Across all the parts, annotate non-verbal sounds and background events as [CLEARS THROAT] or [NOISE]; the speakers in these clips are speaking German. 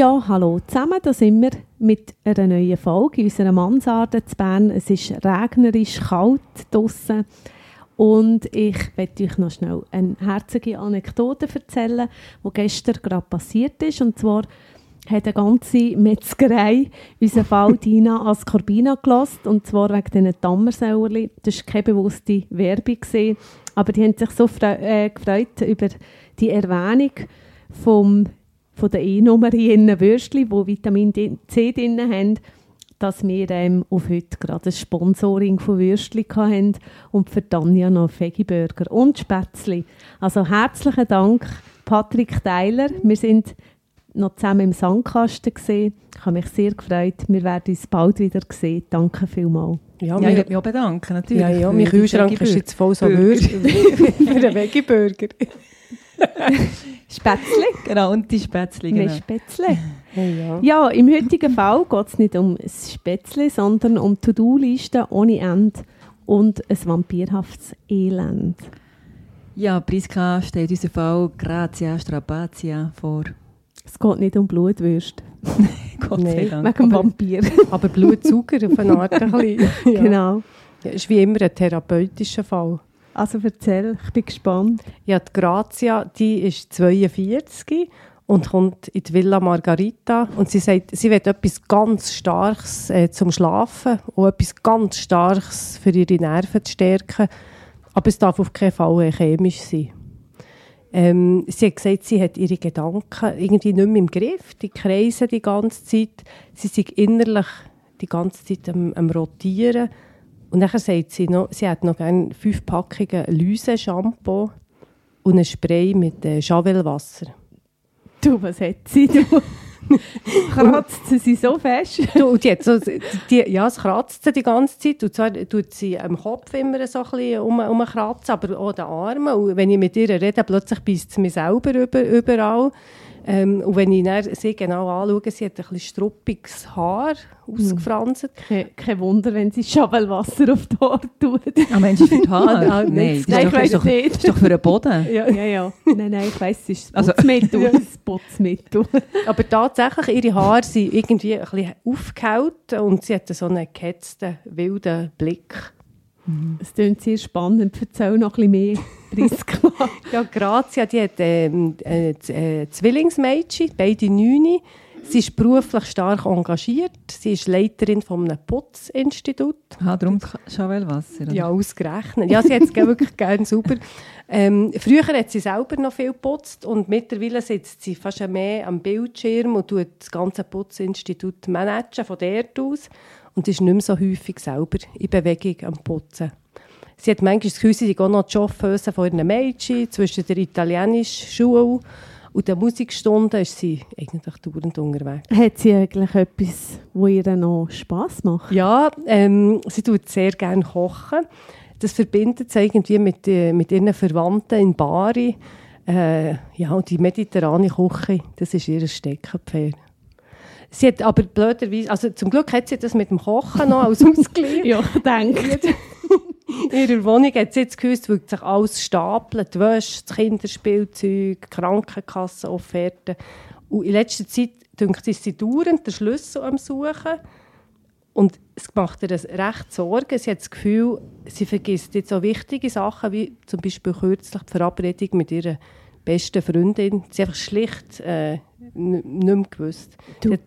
Ja, hallo zusammen, da sind wir mit einer neuen Folge in unserer Mansarde zu Bern. Es ist regnerisch, kalt draussen und ich möchte euch noch schnell eine herzige Anekdote erzählen, die gestern gerade passiert ist. Und zwar hat eine ganze Metzgerei unseren Fall Dina [LAUGHS] Ascorbina gelost und zwar wegen diesen Tammersäuerli. Das war keine bewusste Werbung, aber die haben sich so äh, gefreut über die Erwähnung vom, von der E-Nummer in Würstchen, die Vitamin C drin haben, dass wir ähm, auf heute gerade ein Sponsoring von Würstchen hatten und für Tanja noch Veggie-Burger und Spätzli. Also herzlichen Dank, Patrick Teiler. Wir sind noch zusammen im Sandkasten gesehen. Ich habe mich sehr gefreut. Wir werden uns bald wieder sehen. Danke vielmals. Ja, Ja, ich wir, mich auch bedanken, natürlich. ja, ja, mein Kühlschrank ist jetzt voll so [LAUGHS] Burger. Würst für einen Veggie-Burger. [LAUGHS] Spätzli? Genau, und die Spätzli, Mehr genau. Spätzle. Ja. Ja, im heutigen Fall geht es nicht um das Spätzle, sondern um To-Do-Listen ohne Ende und ein vampirhaftes Elend. Ja, Priska stellt unser Fall Grazia Strapazia vor. Es geht nicht um Blutwürste, [LAUGHS] Gott sei Nein. Dank. wegen dem aber- Vampir. [LAUGHS] Aber Blutsauger auf eine Art ein bisschen. Ja. Genau. Ja, ist wie immer ein therapeutischer Fall. Also erzähl, ich bin gespannt. Ja, die Grazia, die ist 42 und kommt in die Villa Margarita und sie sagt, sie will etwas ganz Starkes äh, zum Schlafen und etwas ganz Starkes für ihre Nerven zu stärken, aber es darf auf keinen Fall äh, chemisch sein. Ähm, sie hat gesagt, sie hat ihre Gedanken irgendwie nicht mehr im Griff, die kreisen die ganze Zeit, sie sind innerlich die ganze Zeit am, am rotieren und dann sagt sie noch, sie hat noch gerne fünf Packungen Lyse-Shampoo und ein Spray mit äh, Javelwasser. Du, was hat sie? Du? [LAUGHS] Kratzt sie sie so fest? Du, und hat so, die, ja, es kratzt sie die ganze Zeit. Und zwar tut sie am Kopf immer so ein bisschen um, umkratzen, aber auch den Armen. Und wenn ich mit ihr rede, plötzlich beißt sie mich selber über, überall. Ähm, und wenn ich dann sie genau anschaue, sie hat ein bisschen struppiges Haar ausgefranst. Kein, kein Wunder, wenn sie Schabelwasser auf die Haare tut. Ah, Mensch, für die Haare? [LAUGHS] Ah, Nein, das Nein, ist ich doch, das ist weiss doch, nicht. das ist doch für den Boden. [LAUGHS] Ja, ja, ja. Nein, nein, ich weiss, es ist das Also- Putzmittel. [LAUGHS] das Putzmittel. Aber tatsächlich, ihre Haare sind irgendwie ein bisschen aufgehaut und sie hat so einen gehetzten, wilden Blick. Es klingt sehr spannend. Erzähl noch ein bisschen mehr, [LAUGHS] Priska. Ja, Grazia, die hat ähm, äh, äh, Zwillingsmädchen, beide neun. Sie ist beruflich stark engagiert. Sie ist Leiterin von einem Putzinstitut. Ah, darum Chavelwasser. oder? Ja, ausgerechnet. Ja, sie hat es wirklich gerne sauber. Ähm, früher hat sie selber noch viel geputzt und mittlerweile sitzt sie fast mehr am Bildschirm und tut das ganze Putzinstitut managen von dort aus und ist nicht mehr so häufig selber in Bewegung am Putzen. Sie hat manchmal das Gefühl, sie auch noch die Chauffeuse von ihren Mädchen zwischen der italienischen Schule und der Musikstunden ist sie eigentlich dauernd unterwegs. Hat sie eigentlich etwas, wo ihr noch Spass macht? Ja, ähm, sie tut sehr gerne kochen. Das verbindet sie irgendwie mit, äh, mit ihren Verwandten in Bari. Äh, ja, und die mediterrane Küche, das ist ihr Steckenpferd. Sie hat aber blöderweise, also zum Glück hat sie das mit dem Kochen noch als [LAUGHS] Ausgleich. Ja, ich denke. In ihrer Wohnung hat sie jetzt gewusst, weil sich alles stapelt, die Wäsche, das Kinderspielzeug, Krankenkassenofferten. Und in letzter Zeit, denkt sie, ist sie dauernd den Schlüssel am Suchen. Und es macht ihr recht Sorgen. Sie hat das Gefühl, sie vergisst jetzt so wichtige Sachen, wie zum Beispiel kürzlich die Verabredung mit ihrer besten Freundin. Sie hat einfach schlicht äh, nicht mehr gewusst. Hat,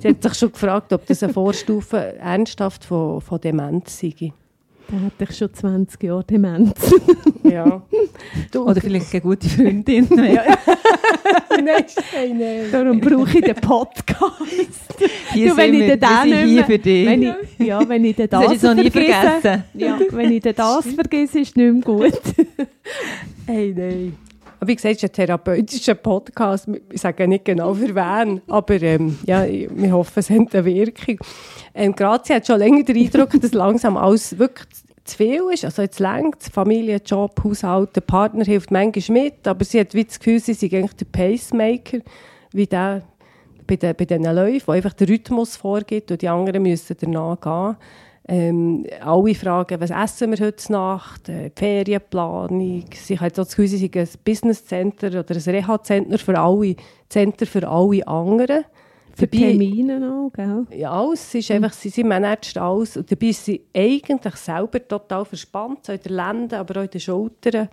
sie hat sich schon gefragt, ob das eine Vorstufe ernsthaft von, von Demenz sei. Da hatte ich schon 20 Jahre Demenz. Ja. Du, Oder vielleicht eine gute Freundin. [LAUGHS] [LAUGHS] nein, nein, nein. Darum brauche ich den Podcast. Hier Du, wenn sind ich wir, den wir sind nicht hier mehr- für dich. Wenn ich, ja, wenn ich den das das hast du jetzt noch nie vergesse, vergessen. Ja, wenn ich den das [LAUGHS] vergesse, ist nicht mehr gut. Hey, nein. Aber wie gesagt, es ist ein therapeutischer Podcast. Ich sage nicht genau für wen, aber ähm, ja, wir hoffen, es hat eine Wirkung. Ähm, Grazia hat schon länger den Eindruck, dass langsam alles wirklich zu viel ist. Also jetzt längt Familie, Job, Haushalt, der Partner hilft manchmal mit, aber sie hat wie das Gefühl, sie sei eigentlich der Pacemaker, wie der bei, den, bei diesen Läufen, wo einfach der Rhythmus vorgibt und die anderen müssen danach gehen. Ähm, alle fragen, was essen wir heute Nacht, äh, Ferienplanung. Sie haben so das Gefühl, sie ein Business Center oder ein Reha-Center für alle, Center für alle anderen. Für dabei, Termine auch, gell? Ja, alles. Sie, ist einfach, sie, sie managt alles. Und dabei ist sie eigentlich selber total verspannt, so in den Lenden, aber auch in den Schultern.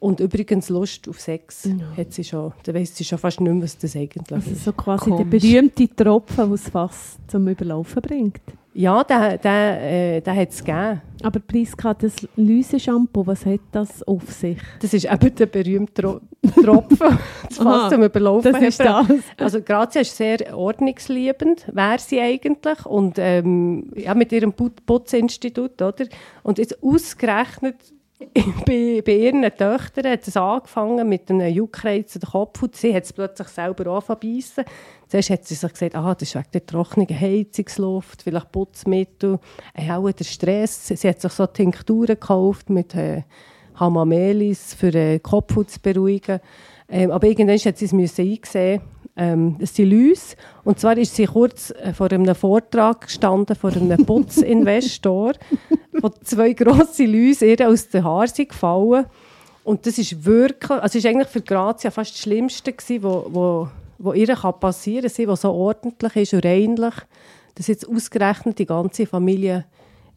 Und übrigens Lust auf Sex ja. hat sie schon. Da weiss sie schon fast nicht mehr, was das eigentlich also ist. so quasi Komisch. der berühmte Tropfen, der es fast zum Überlaufen bringt. Ja, den, den, äh, den hat es gegeben. Aber Priska, das Lyse-Shampoo, was hat das auf sich? Das ist eben der berühmte Tro Tropfen, [LAUGHS] das fast zum Überlaufen das ist das. Also Grazia ist sehr ordnungsliebend, wäre sie eigentlich. Und ähm, ja, mit ihrem Putzinstitut, oder? Und jetzt ausgerechnet [LAUGHS] bei, bei ihren Töchtern hat es angefangen mit einem Juckreiz an den Kopf und sie hat es plötzlich selber angefangen Zuerst hat sie sich gesagt, ah, das ist wegen der trockenen Heizungsluft, vielleicht Putzmittel, äh, auch der Stress. Sie hat sich so Tinkturen gekauft mit äh, Hamamelis für äh, Kopfhaut zu beruhigen. Ähm, aber irgendwann hat sie es einsehen ähm, das sind Läuse. Und zwar ist sie kurz äh, vor einem Vortrag gestanden, vor einem [LAUGHS] Putzinvestor, wo zwei grosse Läuse ihr aus den Haaren sind gefallen. Und das ist wirklich, also ist eigentlich für Grazia fast das Schlimmste gewesen, wo, wo, wo ihr passieren kann, was so ordentlich ist und reinlich, dass jetzt ausgerechnet die ganze Familie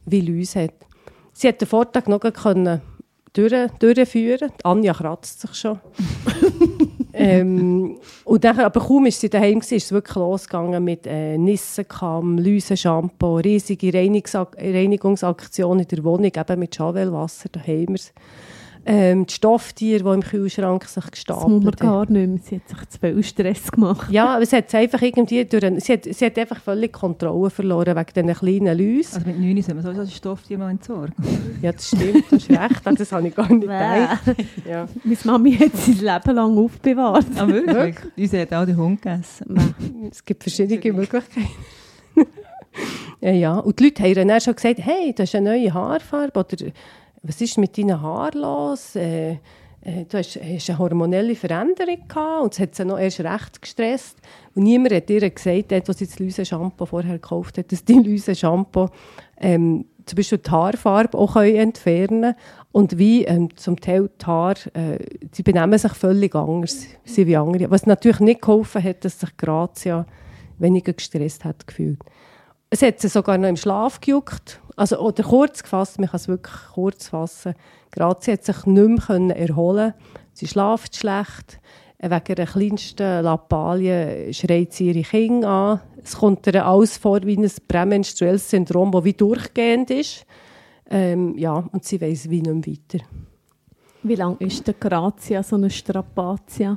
wie Läuse hat. Sie hat den Vortrag noch können durch, durchführen. Anja kratzt sich schon. [LAUGHS] ähm, und dann, aber kaum ist sie daheim war, ist es wirklich losgegangen mit äh, Nissenkamm, Läuse-Shampoo, riesige Reinigungsak Reinigungsaktion in der Wohnung, eben mit Javelwasser, da haben wir es. Ähm, die Stofftiere, die im Kühlschrank sich gestapelt haben. Das gar nicht mehr. Sie hat sich zu viel Stress gemacht. Ja, aber sie hat einfach irgendwie durch ein, sie, hat, sie hat einfach völlig Kontrolle verloren wegen diesen kleinen Läusen. Also mit 9 soll man sowieso das Stofftier mal entsorgen. ja, das stimmt, das ist recht. Das habe ich gar nicht gedacht. Ja. Meine Mami hat sie sein Leben lang aufbewahrt. Ah, wirklich? Unsere hat auch den Hund gegessen. es gibt verschiedene Möglichkeiten. [LAUGHS] ja, ja, und die Leute haben dann schon gesagt, hey, das ist eine neue Haarfarbe oder was ist mit deinen Haaren los? Äh, äh, du hast, hast, eine hormonelle Veränderung gehabt und es hat sie noch erst recht gestresst. Und niemand hat ihr gesagt, als sie das Lyse-Shampoo vorher gekauft hat, dass die [LAUGHS] Lyse-Shampoo ähm, zum Beispiel die Haarfarbe auch entfernen können. Und wie ähm, zum Teil die Haare, äh, die benehmen sich völlig anders, sie wie andere. Was natürlich nicht geholfen hat, dass sich Grazia weniger gestresst hat gefühlt. Es hat sie sogar noch im Schlaf gejuckt also, oder kurz gefasst, man kann es wirklich kurz fassen. Grazie hat sich nicht mehr erholen Sie schläft schlecht. Wegen der kleinsten Lappalie schreit sie ihre Kinder an. Es kommt ihr alles vor wie ein prämenstruelles Syndrom, das wie durchgehend ist. Ähm, ja, und sie weiß wie nicht mehr weiter. Wie lange ist der Grazia so eine Strapazia?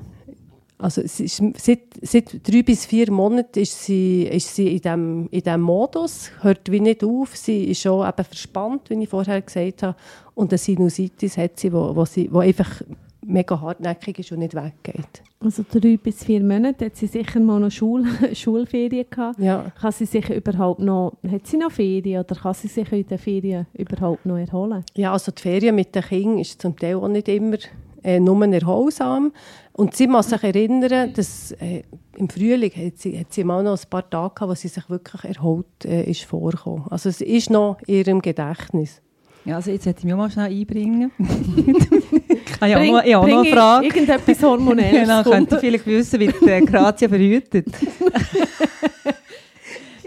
Also ist, seit, seit drei bis vier Monaten ist sie, ist sie in diesem in dem Modus, hört wie nicht auf. Sie ist schon eben verspannt, wie ich vorher gesagt habe. Und eine Sinusitis hat sie, wo, wo, sie, wo einfach mega hartnäckig ist und nicht weggeht. Also drei bis vier Monate hat sie sicher mal noch Schul [LAUGHS] Schulferien gehabt. Ja. Kann sie sich überhaupt noch, hat sie noch Ferien oder kann sie sich in den Ferien überhaupt noch erholen? Ja, also die Ferien mit den Kindern ist zum Teil auch nicht immer äh, nur erholsam. Und sie muss sich erinnern, dass äh, im Frühling hat sie, hat sie mal noch ein paar Tage gehabt, wo sie sich wirklich erholt äh, ist vorgekommen. Also es ist noch in ihrem Gedächtnis. Ja, also jetzt hätte ich mich mal schnell einbringen. [LAUGHS] ich habe ja auch, noch, ich auch noch eine Frage. Irgendetwas Hormonelles. genau, könnte ich vielleicht wissen, wie die äh, Grazia verhütet. [LAUGHS]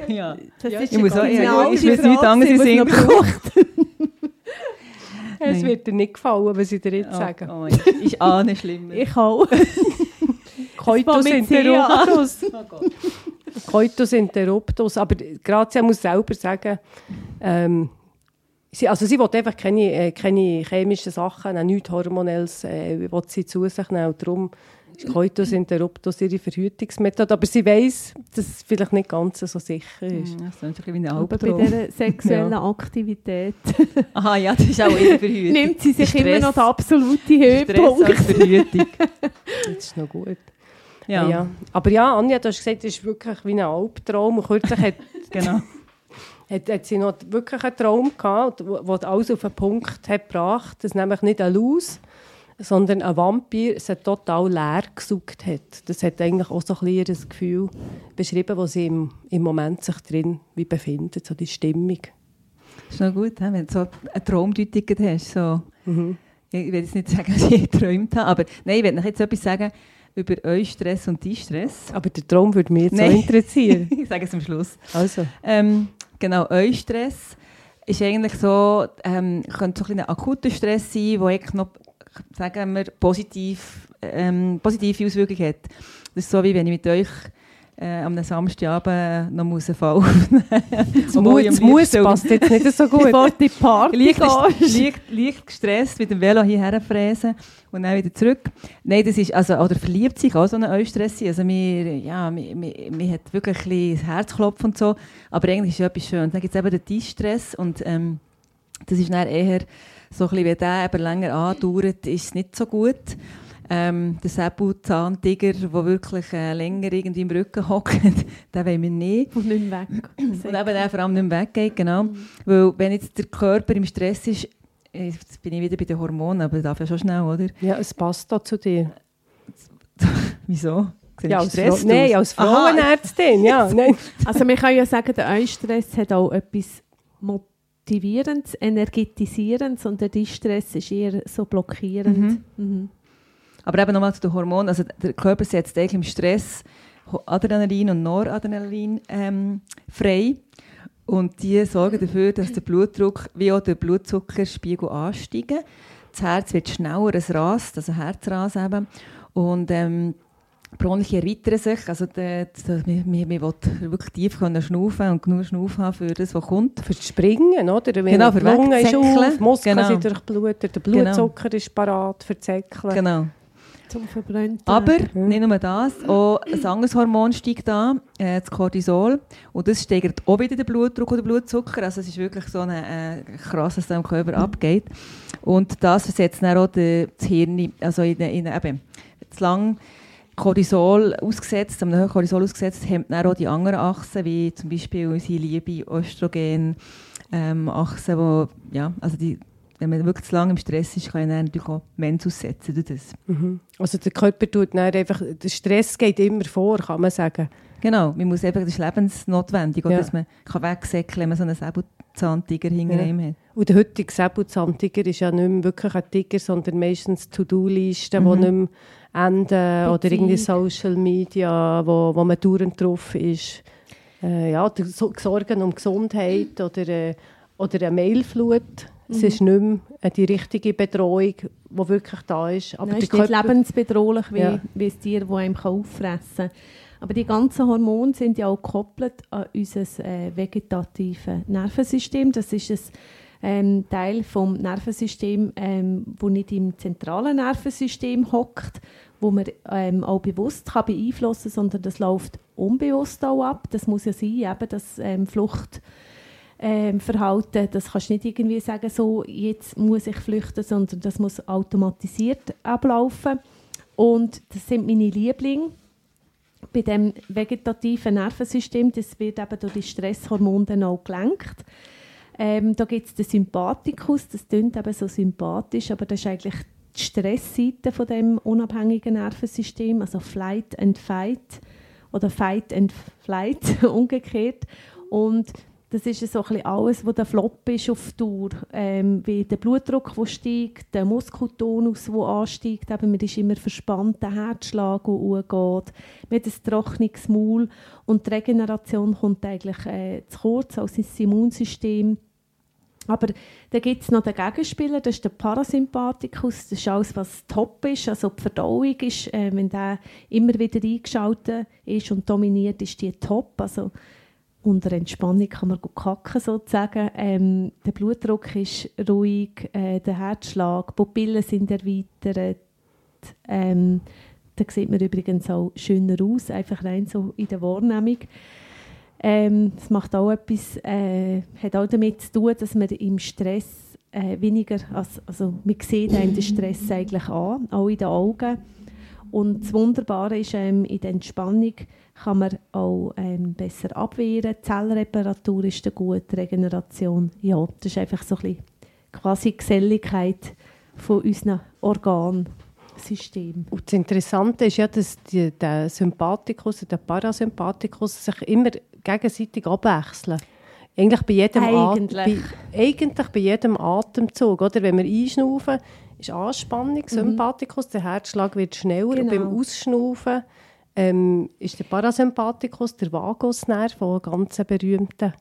ja. Das ja, ist ich muss auch, ja, ich muss nichts anderes in Sinn Es wird dir nicht gefallen, was ich dir jetzt oh, sage. Oh, ich, ich ahne [LAUGHS] Schlimmer. ich auch. [LAUGHS] Coitus interruptus. Oh Coitus interruptus. Aber Grazia muss selber sagen, ähm, sie, also sie will einfach keine, äh, keine chemischen Sachen, nichts Hormonelles, äh, will sie zu sich nehmen. Und darum Coitus interruptus ihre Verhütungsmethode. Aber sie weiss, dass es vielleicht nicht ganz so sicher ist. Das ist ein bisschen wie ein Aber bei Albtraum. dieser sexuellen Aktivität [LAUGHS] Aha, ja, das ist auch ihre [LAUGHS] Verhütung. nimmt sie sich Stress. immer noch den absoluten Stress Höhepunkt. als Verhütung. [LAUGHS] Das ist noch gut. Ja, Ja. Aber ja, Anja, du hast gesagt, es ist wirklich wie ein Albtraum. Und kürzlich hat, genau. hat, hat sie noch wirklich einen Traum gehabt, wo alles auf den Punkt hat gebracht, dass nämlich nicht ein Laus, sondern ein Vampir sie total leer gesaugt hat. Das hat eigentlich auch so ein bisschen ihr Gefühl beschrieben, wo sie im, im Moment sich drin wie befindet, so die Stimmung. Das ist noch gut, wenn du so eine Traumdeutung hast. So. Mhm. Ich will jetzt nicht sagen, [LAUGHS] dass ich geträumt habe, aber nein, ich will noch jetzt etwas sagen über euren Stress und deinen Stress. Aber der Traum würde mich jetzt Nein. so interessieren. [LAUGHS] ich sage es am Schluss. Also, Ähm, genau, euer Stress ist eigentlich so, ähm, könnte so ein ein akuter Stress sein, der eigentlich noch, sagen wir, positiv, ähm, positive Auswirkungen hat. Das ist so, wie wenn ich mit euch äh, am Samstagabend noch muss einen Fall [LAUGHS] aufnehmen Muss liebsten- passt jetzt nicht so gut. [LAUGHS] Bevor die Party leicht, leicht, leicht gestresst mit dem Velo hierher fräsen und dann wieder zurück. Nein, das ist, also, oder verliebt sich auch so ein Eustress. Also mir, ja, mir, mir, mir hat wirklich ein bisschen das Herzklopfen und so, aber eigentlich ist ja etwas schön. Dann gibt es eben den Distress und ähm, das ist dann eher so ein bisschen, wenn der eben länger andauert, ist es nicht so gut. Ähm, der Säbelzahntiger, der wirklich äh, länger irgendwie im Rücken hockt, [LAUGHS] den wollen wir nicht. Und nicht mehr weg. [CLEARS THROAT] Und eben der vor allem nicht mehr weggeht, genau. Weil wenn jetzt der Körper im Stress ist, jetzt bin ich wieder bei den Hormonen, aber das darf ja schon schnell, oder? Ja, es passt da zu dir. [LAUGHS] Wieso? Ja, als, Frau, nein, aus? als Frauenärztin, ja. [LAUGHS] Nein. Also wir können ja sagen, der Eustress hat auch etwas Motivierendes, Energetisierendes und der Distress ist eher so blockierend. Mhm. Aber eben nochmal zu den Hormonen. Also der Körper setzt eigentlich im Stress Adrenalin und Noradrenalin ähm, frei. Und die sorgen dafür, dass der Blutdruck wie auch der Blutzuckerspiegel ansteigen. Das Herz wird schneller, es rast, also Herzras eben. Und ähm, Bronchien erweitern sich. Also der, der, wirklich tief können schnaufen und genug Schnaufen haben für das, was kommt. Für das Springen, oder? Wenn Genau, für die Lunge ist auf, die Muskeln Genau. sind durchblutet, der Blutzucker ist parat für Zäckeln. Genau. Zum Verbrennen. Aber nicht nur das, auch ein anderes Hormon steigt an, äh, das Cortisol. Und das steigert auch wieder den Blutdruck und den Blutzucker. Also es ist wirklich so eine, äh, krass, was da im Körper abgeht. Und das versetzt dann auch das Hirn, also in, in, eben, zu lang Cortisol ausgesetzt, am hohen Cortisol ausgesetzt, hemmt dann auch die anderen Achsen, wie zum Beispiel unsere liebe Östrogen, ähm, Achsen, wo, ja, also die, wenn man wirklich zu lange im Stress ist, kann dann natürlich auch Mens aussetzen durch das. Mhm. Also der Körper tut dann einfach, der Stress geht immer vor, kann man sagen. Genau, man muss eben, das ist lebensnotwendig, Ja. dass man kann wegsäckeln wenn man so einen Säbelzahntiger hinter Ja. ihm hat. Und der heutige Säbelzahntiger ist ja nicht mehr wirklich ein Tiger, sondern meistens To-Do-Listen, die Mhm. nicht mehr enden oder irgendwie. Social Media, wo, wo man dauernd drauf ist. Äh, ja, Sorgen um Gesundheit oder, äh, oder eine Mailflut. Es Mhm. ist nicht mehr äh, die richtige Betreuung, die wirklich da ist. Aber Nein, ist nicht Körper- lebensbedrohlich wie, Ja. wie ein Tier, das einem auffressen kann. Aber die ganzen Hormone sind ja auch gekoppelt an unser äh, vegetatives Nervensystem. Das ist ein ähm, Teil vom Nervensystem, ähm, wo nicht im zentralen Nervensystem hockt, wo man ähm, auch bewusst kann beeinflussen sondern das läuft unbewusst auch ab. Das muss ja sein, eben das ähm, Flucht ähm, Verhalten, das kannst du nicht irgendwie sagen, so, jetzt muss ich flüchten, sondern das muss automatisiert ablaufen. Und das sind meine Lieblinge. Bei dem vegetativen Nervensystem, das wird eben durch die Stresshormone auch gelenkt. Ähm, da gibt es den Sympathikus, das klingt eben so sympathisch, aber das ist eigentlich die Stressseite von dem unabhängigen Nervensystem, also Flight and Fight oder Fight and Flight [LAUGHS] umgekehrt. Und das ist so ein bisschen alles, was der Flop ist auf Tour. Ähm, wie der Blutdruck, der steigt, der Muskeltonus, der ansteigt. Eben, man ist immer verspannt, der Herzschlag, der hochgeht. Man hat ein trockenes Maul. Und die Regeneration kommt eigentlich äh, zu kurz, also das Immunsystem. Aber dann gibt es noch den Gegenspieler, das ist der Parasympathikus. Das ist alles, was top ist. Also die Verdauung ist, äh, wenn der immer wieder eingeschaltet ist und dominiert, ist die top. Also unter Entspannung kann man gut kacken, sozusagen. Ähm, der Blutdruck ist ruhig, äh, der Herzschlag, die Pupillen sind erweitert, ähm, Da sieht man übrigens auch schöner aus, einfach rein so in der Wahrnehmung. Ähm, das macht auch etwas, äh, hat auch damit zu tun, dass man im Stress äh, weniger, also, also man sieht einem den Stress eigentlich an, auch in den Augen. Und das Wunderbare ist, ähm, in der Entspannung kann man auch ähm, besser abwehren. Die Zellreparatur ist eine gute Regeneration. Ja, das ist einfach so ein bisschen quasi Geselligkeit von unseren Organsystem. Und das Interessante ist ja, dass die, der Sympathikus und der Parasympathikus sich immer gegenseitig abwechseln. Eigentlich bei jedem, Eigentlich. Bei, eigentlich bei jedem Atemzug. Oder? Wenn wir einschnaufen, ist Anspannung, Sympathikus, der Herzschlag wird schneller. Und Mhm. Genau. beim Ausschnaufen ähm, ist der Parasympathikus, der Vagusnerv, der ganz berühmter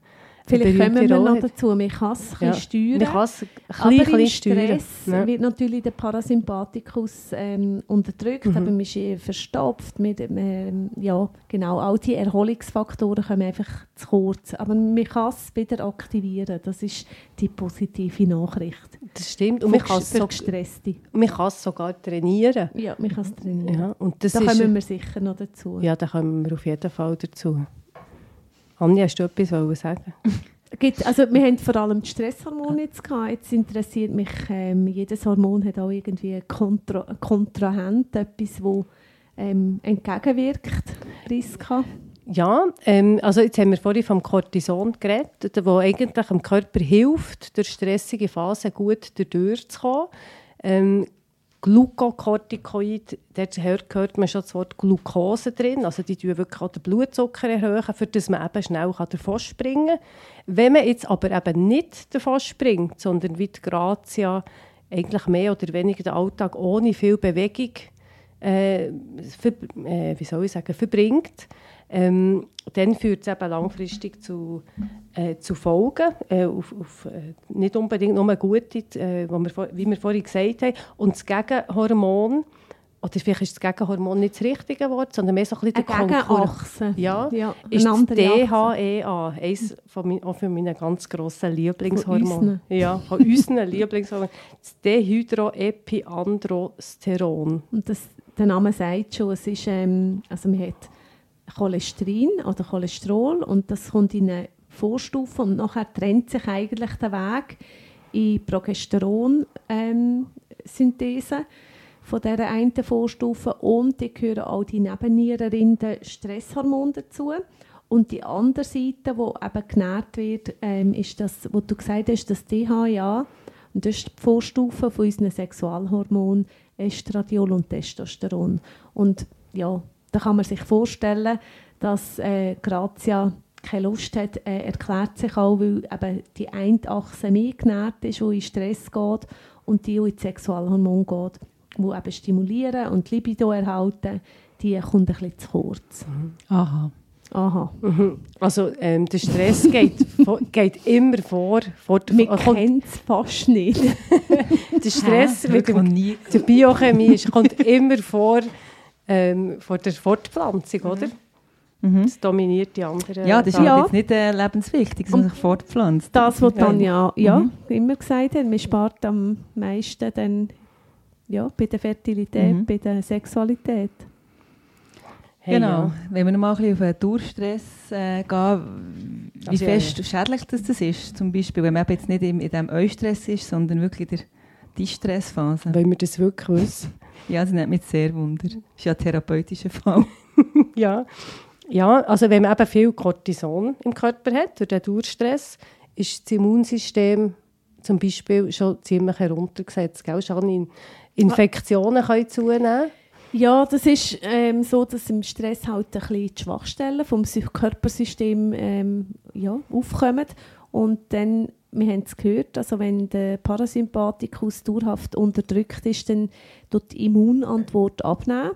Vielleicht kommen wir noch dazu. Man kann es Ja. steuern. Man kann es ein Aber im steuern. Stress Ja. wird natürlich der Parasympathikus ähm, unterdrückt, Mhm. aber man ist verstopft. Mit, ähm, ja, genau, all die Erholungsfaktoren kommen einfach zu kurz. Aber man kann es wieder aktivieren. Das ist die positive Nachricht. Das stimmt. Und man kann es so, man kann es sogar trainieren. Ja, man kann es trainieren. Ja, und das da kommen wir sicher noch dazu. Ja, da kommen wir auf jeden Fall dazu. Anja, hast du etwas sagen? [LAUGHS] Also wir haben vor allem die Stresshormone jetzt gehabt. Jetzt interessiert mich, ähm, jedes Hormon hat auch irgendwie einen Kontra Kontrahent, etwas, wo ähm, entgegenwirkt, Riska. Ja, ähm, also jetzt haben wir vorhin vom Cortison geredet, wo eigentlich dem Körper hilft, durch stressige Phasen gut durchzukommen. Ähm, Glucocorticoid, dort hört, hört man schon das Wort Glucose drin, also die tun wirklich auch den Blutzucker erhöhen, für das man eben schnell davon springen kann. Wenn man jetzt aber eben nicht davon springt, sondern wie die Grazia eigentlich mehr oder weniger den Alltag ohne viel Bewegung äh, ver, äh, wie soll ich sagen, verbringt, ähm, dann führt es eben langfristig zu, äh, zu Folgen, äh, auf, auf, äh, nicht unbedingt nur gute, wir, wie wir vorhin gesagt haben. Und das Gegenhormon, oder vielleicht ist das Gegenhormon nicht das richtige Wort, sondern mehr so ein bisschen Eine der Gegenachse. Ja, ja ist das. DHEA, eines von mein, auch für meine ganz grossen Von Lieblingshormone. Ja, von unseren Lieblingshormonen. Das Dehydroepiandrosteron. Und das, der Name sagt schon, es ist, ähm, also man hat Cholesterin oder Cholesterol und das kommt in eine Vorstufe und nachher trennt sich eigentlich der Weg in Progesteron-Synthese von dieser einen Vorstufe und die gehören auch die nebennierenrinden Stresshormone dazu. Und die andere Seite, wo eben genährt wird, ähm, ist das, was du gesagt hast, das DHA. Und das ist die Vorstufe von unseren Sexualhormonen Estradiol und Testosteron. Und ja, da kann man sich vorstellen, dass äh, Grazia keine Lust hat, äh, erklärt sich auch, weil eben die eine Achse mehr genährt ist, die in Stress geht und die, die in die Sexualhormone geht, die eben stimulieren und Libido erhalten, die kommt ein bisschen zu kurz. Aha. Aha. Mhm. Also ähm, der Stress [LAUGHS] geht, geht immer vor. vor der, Wir äh, kommt, kennen es fast nicht. [LAUGHS] der Stress Hä? mit dem, nie. der Biochemie ist, kommt immer vor, ähm, vor der Fortpflanzung, oder? Mhm. Das dominiert die anderen. Ja, das ist ja. jetzt nicht äh, lebenswichtig, dass man sich fortpflanzt. Das, was Tanja ja, Mhm. immer gesagt hat, man spart am meisten dann, ja, bei der Fertilität, Mhm. bei der Sexualität. Hey, genau. ja. Wenn wir noch mal ein bisschen auf den Dauerstress äh, gehen, wie Also, ja, fest schädlich das, das ist, zum Beispiel, wenn man jetzt nicht in, in diesem Eustress ist, sondern wirklich in der Distressphase. Wollen wir das wirklich wissen? [LAUGHS] Ja, das nimmt mich sehr wunder. Das ist ja ein therapeutischer Fall. [LAUGHS] ja. ja, also wenn man eben viel Cortison im Körper hat, durch den Dauerstress, ist das Immunsystem zum Beispiel schon ziemlich heruntergesetzt. Gell? Schon in Infektionen können zunehmen. Ja, das ist ähm, so, dass im Stress halt ein bisschen die Schwachstellen vom Sy- Körpersystem ähm, ja, aufkommen. Und dann, wir haben es gehört, also wenn der Parasympathikus dauerhaft unterdrückt ist, dann tut die Immunantwort abnehmen.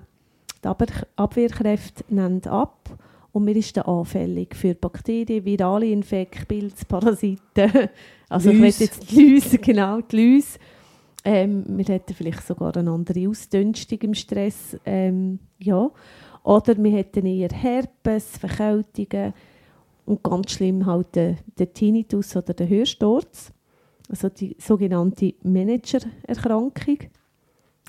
Die Abwehrkräfte nehmen ab. Und wir ist dann anfällig für Bakterien, virale Infekte, Pilze, Parasiten. [LAUGHS] Also ich Läuse. möchte jetzt die Läuse, [LAUGHS] genau, die Läuse. Ähm, wir hätten vielleicht sogar eine andere Ausdünstung im Stress. Ähm, ja. Oder wir hätten eher Herpes, Verkältungen und ganz schlimm halt den, den Tinnitus oder den Hörsturz. Also die sogenannte Managererkrankung.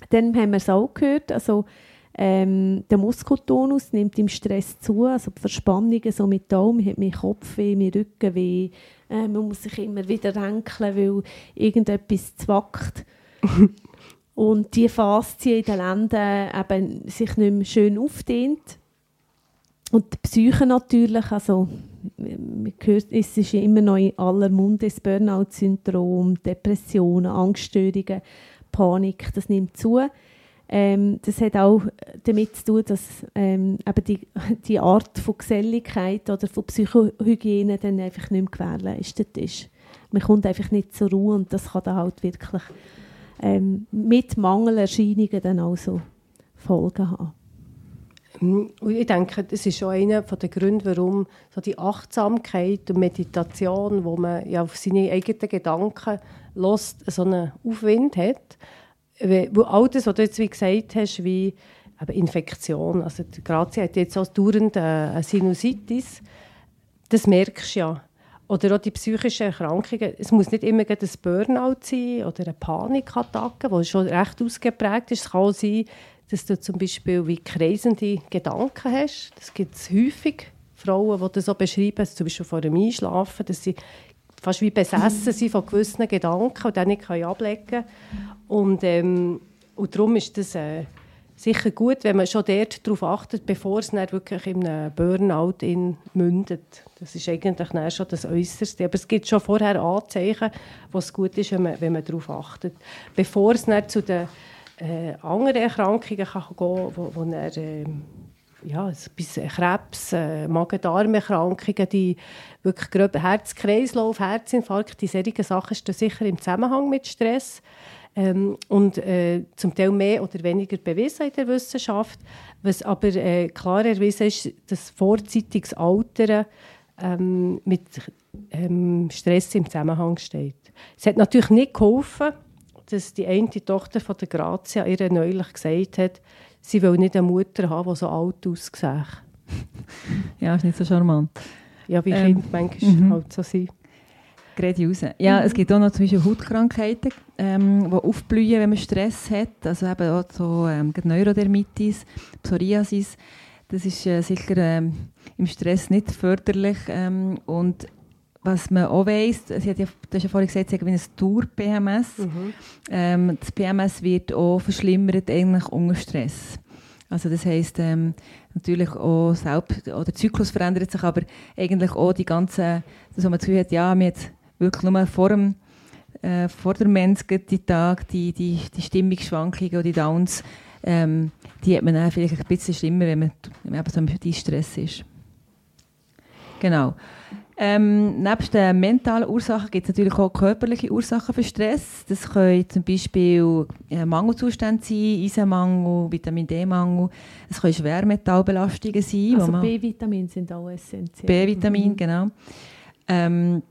Dann haben wir es auch gehört, also Ähm, der Muskeltonus nimmt im Stress zu, also die Verspannungen so mit Daumen, hat mehr Kopfweh, mehr Rückenweh, äh, man muss sich immer wieder renkeln, weil irgendetwas zwackt. [LAUGHS] und die Faszien in den Lenden eben sich nicht mehr schön aufdehnt. Und die Psyche natürlich, also man hört, es ist immer noch in aller Munde das Burnout-Syndrom, Depressionen, Angststörungen, Panik, das nimmt zu. Ähm, das hat auch damit zu tun, dass ähm, eben die, die Art von Geselligkeit oder von Psychohygiene dann einfach nicht mehr gewährleistet ist. Man kommt einfach nicht zur Ruhe und das kann dann halt wirklich ähm, mit Mangelerscheinungen dann auch so Folgen haben. Und ich denke, das ist schon einer der Gründe, warum so die Achtsamkeit und Meditation, wo man ja auf seine eigenen Gedanken lässt, so einen Aufwind hat. Wo all das, was du jetzt wie gesagt hast, wie eben Infektion, also Grazia hat jetzt auch dauernd eine Sinusitis, das merkst du ja. Oder auch die psychischen Erkrankungen. Es muss nicht immer ein Burnout sein oder eine Panikattacke, die schon recht ausgeprägt ist. Es kann auch sein, dass du zum Beispiel wie kreisende Gedanken hast. Das gibt es häufig. Frauen, die das so beschreiben, zum Beispiel vor dem Einschlafen, dass sie fast wie besessen sind von gewissen Gedanken und dann nicht ablegen können. Und, ähm, und darum ist das äh, sicher gut, wenn man schon dort darauf achtet, bevor es dann wirklich in einem Burnout in mündet. Das ist eigentlich dann schon das Äußerste. Aber es gibt schon vorher Anzeichen, wo es gut ist, wenn man, wenn man darauf achtet. Bevor es dann zu den äh, andere Erkrankungen kann gehen, wo, wo er, äh, ja, bis Krebs, äh, Magen-Darm-Erkrankungen, die wirklich grob Herz-Kreislauf, Herzinfarkt, die solchen Sachen stehen sicher im Zusammenhang mit Stress. Ähm, und äh, zum Teil mehr oder weniger bewiesen in der Wissenschaft. Was aber äh, klar erwiesen ist, dass vorzeitiges Altern ähm, mit ähm, Stress im Zusammenhang steht. Es hat natürlich nicht geholfen, dass die eine Tochter von der Grazia ihr neulich gesagt hat, sie will nicht eine Mutter haben, die so alt aussieht. [LAUGHS] ja, ist nicht so charmant. Ja, wie ähm, Kinder manchmal mhm. halt so sind. Gerade raus. Ja, mhm. es gibt auch noch zum Beispiel Hautkrankheiten, ähm, die aufblühen, wenn man Stress hat. Also eben auch so ähm, Neurodermitis, Psoriasis. Das ist äh, sicher ähm, im Stress nicht förderlich. Ähm, und was man auch weiss, sie hat ja, du hast ja vorhin gesagt, sie hat wie ein Tour-PMS. Mhm. Ähm, das PMS wird auch verschlimmert eigentlich unter Stress. Also das heisst, ähm, natürlich auch selbst, oder der Zyklus verändert sich, aber eigentlich auch die ganze, dass man das Gefühl hat, ja, jetzt wirklich nur vor dem äh, vor der Mensch die Tag, die, die, die Stimmungsschwankungen oder die Downs, ähm, die hat man dann vielleicht ein bisschen schlimmer, wenn man, wenn man eben so im Stress ist. Genau. Ähm, neben den mentalen Ursachen gibt es natürlich auch körperliche Ursachen für Stress. Das können zum Beispiel äh, Mangelzustände sein, Eisenmangel, Vitamin D-Mangel. Es können Schwermetallbelastungen sein. Also B-Vitamine sind auch essentiell. B-Vitamin, mhm. genau. Ähm,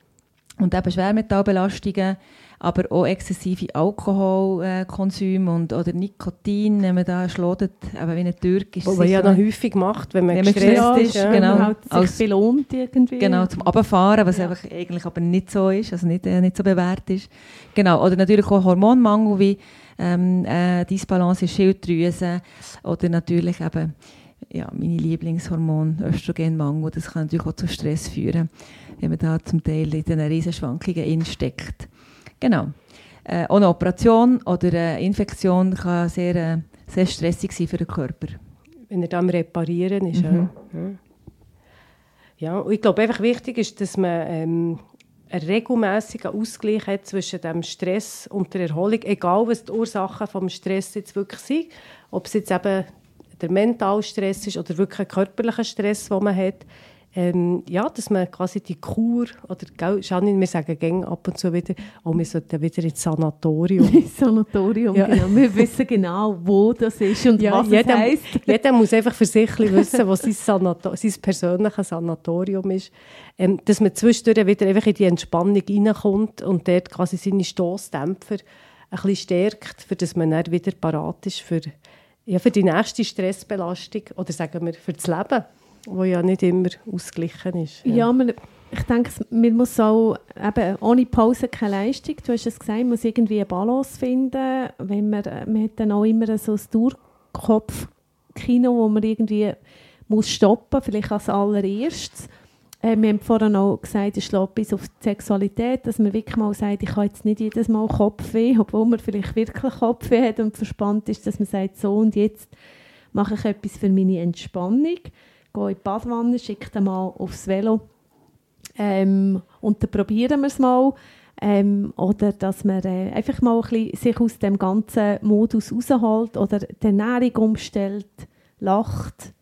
und eben Schwermetallbelastungen aber auch exzessive Alkoholkonsum und, oder Nikotin, wenn man da schlodet, aber wie ein Türk ist Was man ja noch häufig macht, wenn man, wenn man gestresst ist. Ja, genau, man halt sich als, belohnt irgendwie. Genau, zum Abfahren, was ja. einfach eigentlich aber nicht so ist, also nicht, äh, nicht so bewährt ist. Genau, oder natürlich auch Hormonmangel wie ähm, äh, Disbalance in Schilddrüse oder natürlich eben ja, meine Lieblingshormon, Östrogenmangel, das kann natürlich auch zu Stress führen, wenn man da zum Teil in diesen Riesenschwankungen steckt. Genau. Äh, auch eine Operation oder eine Infektion kann sehr, äh, sehr stressig sein für den Körper. Wenn er dann reparieren ist. Mhm. Ja. ja, und ich glaube einfach wichtig ist, dass man ähm, einen regelmäßigen Ausgleich hat zwischen dem Stress und der Erholung, egal was die Ursachen des Stress jetzt wirklich sind. Ob es jetzt eben der mentale Stress ist oder wirklich ein körperlicher Stress, den man hat ähm, ja, dass man quasi die Kur, oder gell, Janine, wir sagen gäng ab und zu wieder, oh, wir sollten wieder ins Sanatorium. [LAUGHS] Sanatorium, ja. genau. Wir wissen genau, wo das ist und ja, was jeder, es heisst. Jeder muss einfach für sich wissen, was sein, Sanator sein persönliches Sanatorium ist. Ähm, dass man zwischendurch wieder einfach in die Entspannung reinkommt und dort quasi seine Stossdämpfer ein bisschen stärkt, für dass man dann wieder parat ist für, ja, für die nächste Stressbelastung oder sagen wir für das Leben wo ja nicht immer ausgeglichen ist. Ja, ja man, ich denke, man muss auch, eben, ohne Pause keine Leistung, du hast es gesagt, man muss irgendwie eine Balance finden, wenn man, man hat dann auch immer so ein Durchkopf Kino, wo man irgendwie muss stoppen, vielleicht als allererstes. Äh, wir haben vorhin auch gesagt, es schlägt bis auf die Sexualität, dass man wirklich mal sagt, ich habe jetzt nicht jedes Mal Kopfweh, obwohl man vielleicht wirklich Kopfweh hat und verspannt ist, dass man sagt, so und jetzt mache ich etwas für meine Entspannung, gehe in die Badwanne, schicke den mal aufs Velo ähm, und dann probieren wir es mal. Ähm, oder dass man äh, einfach mal ein bisschen sich aus dem ganzen Modus rausholt oder die Ernährung umstellt, lacht.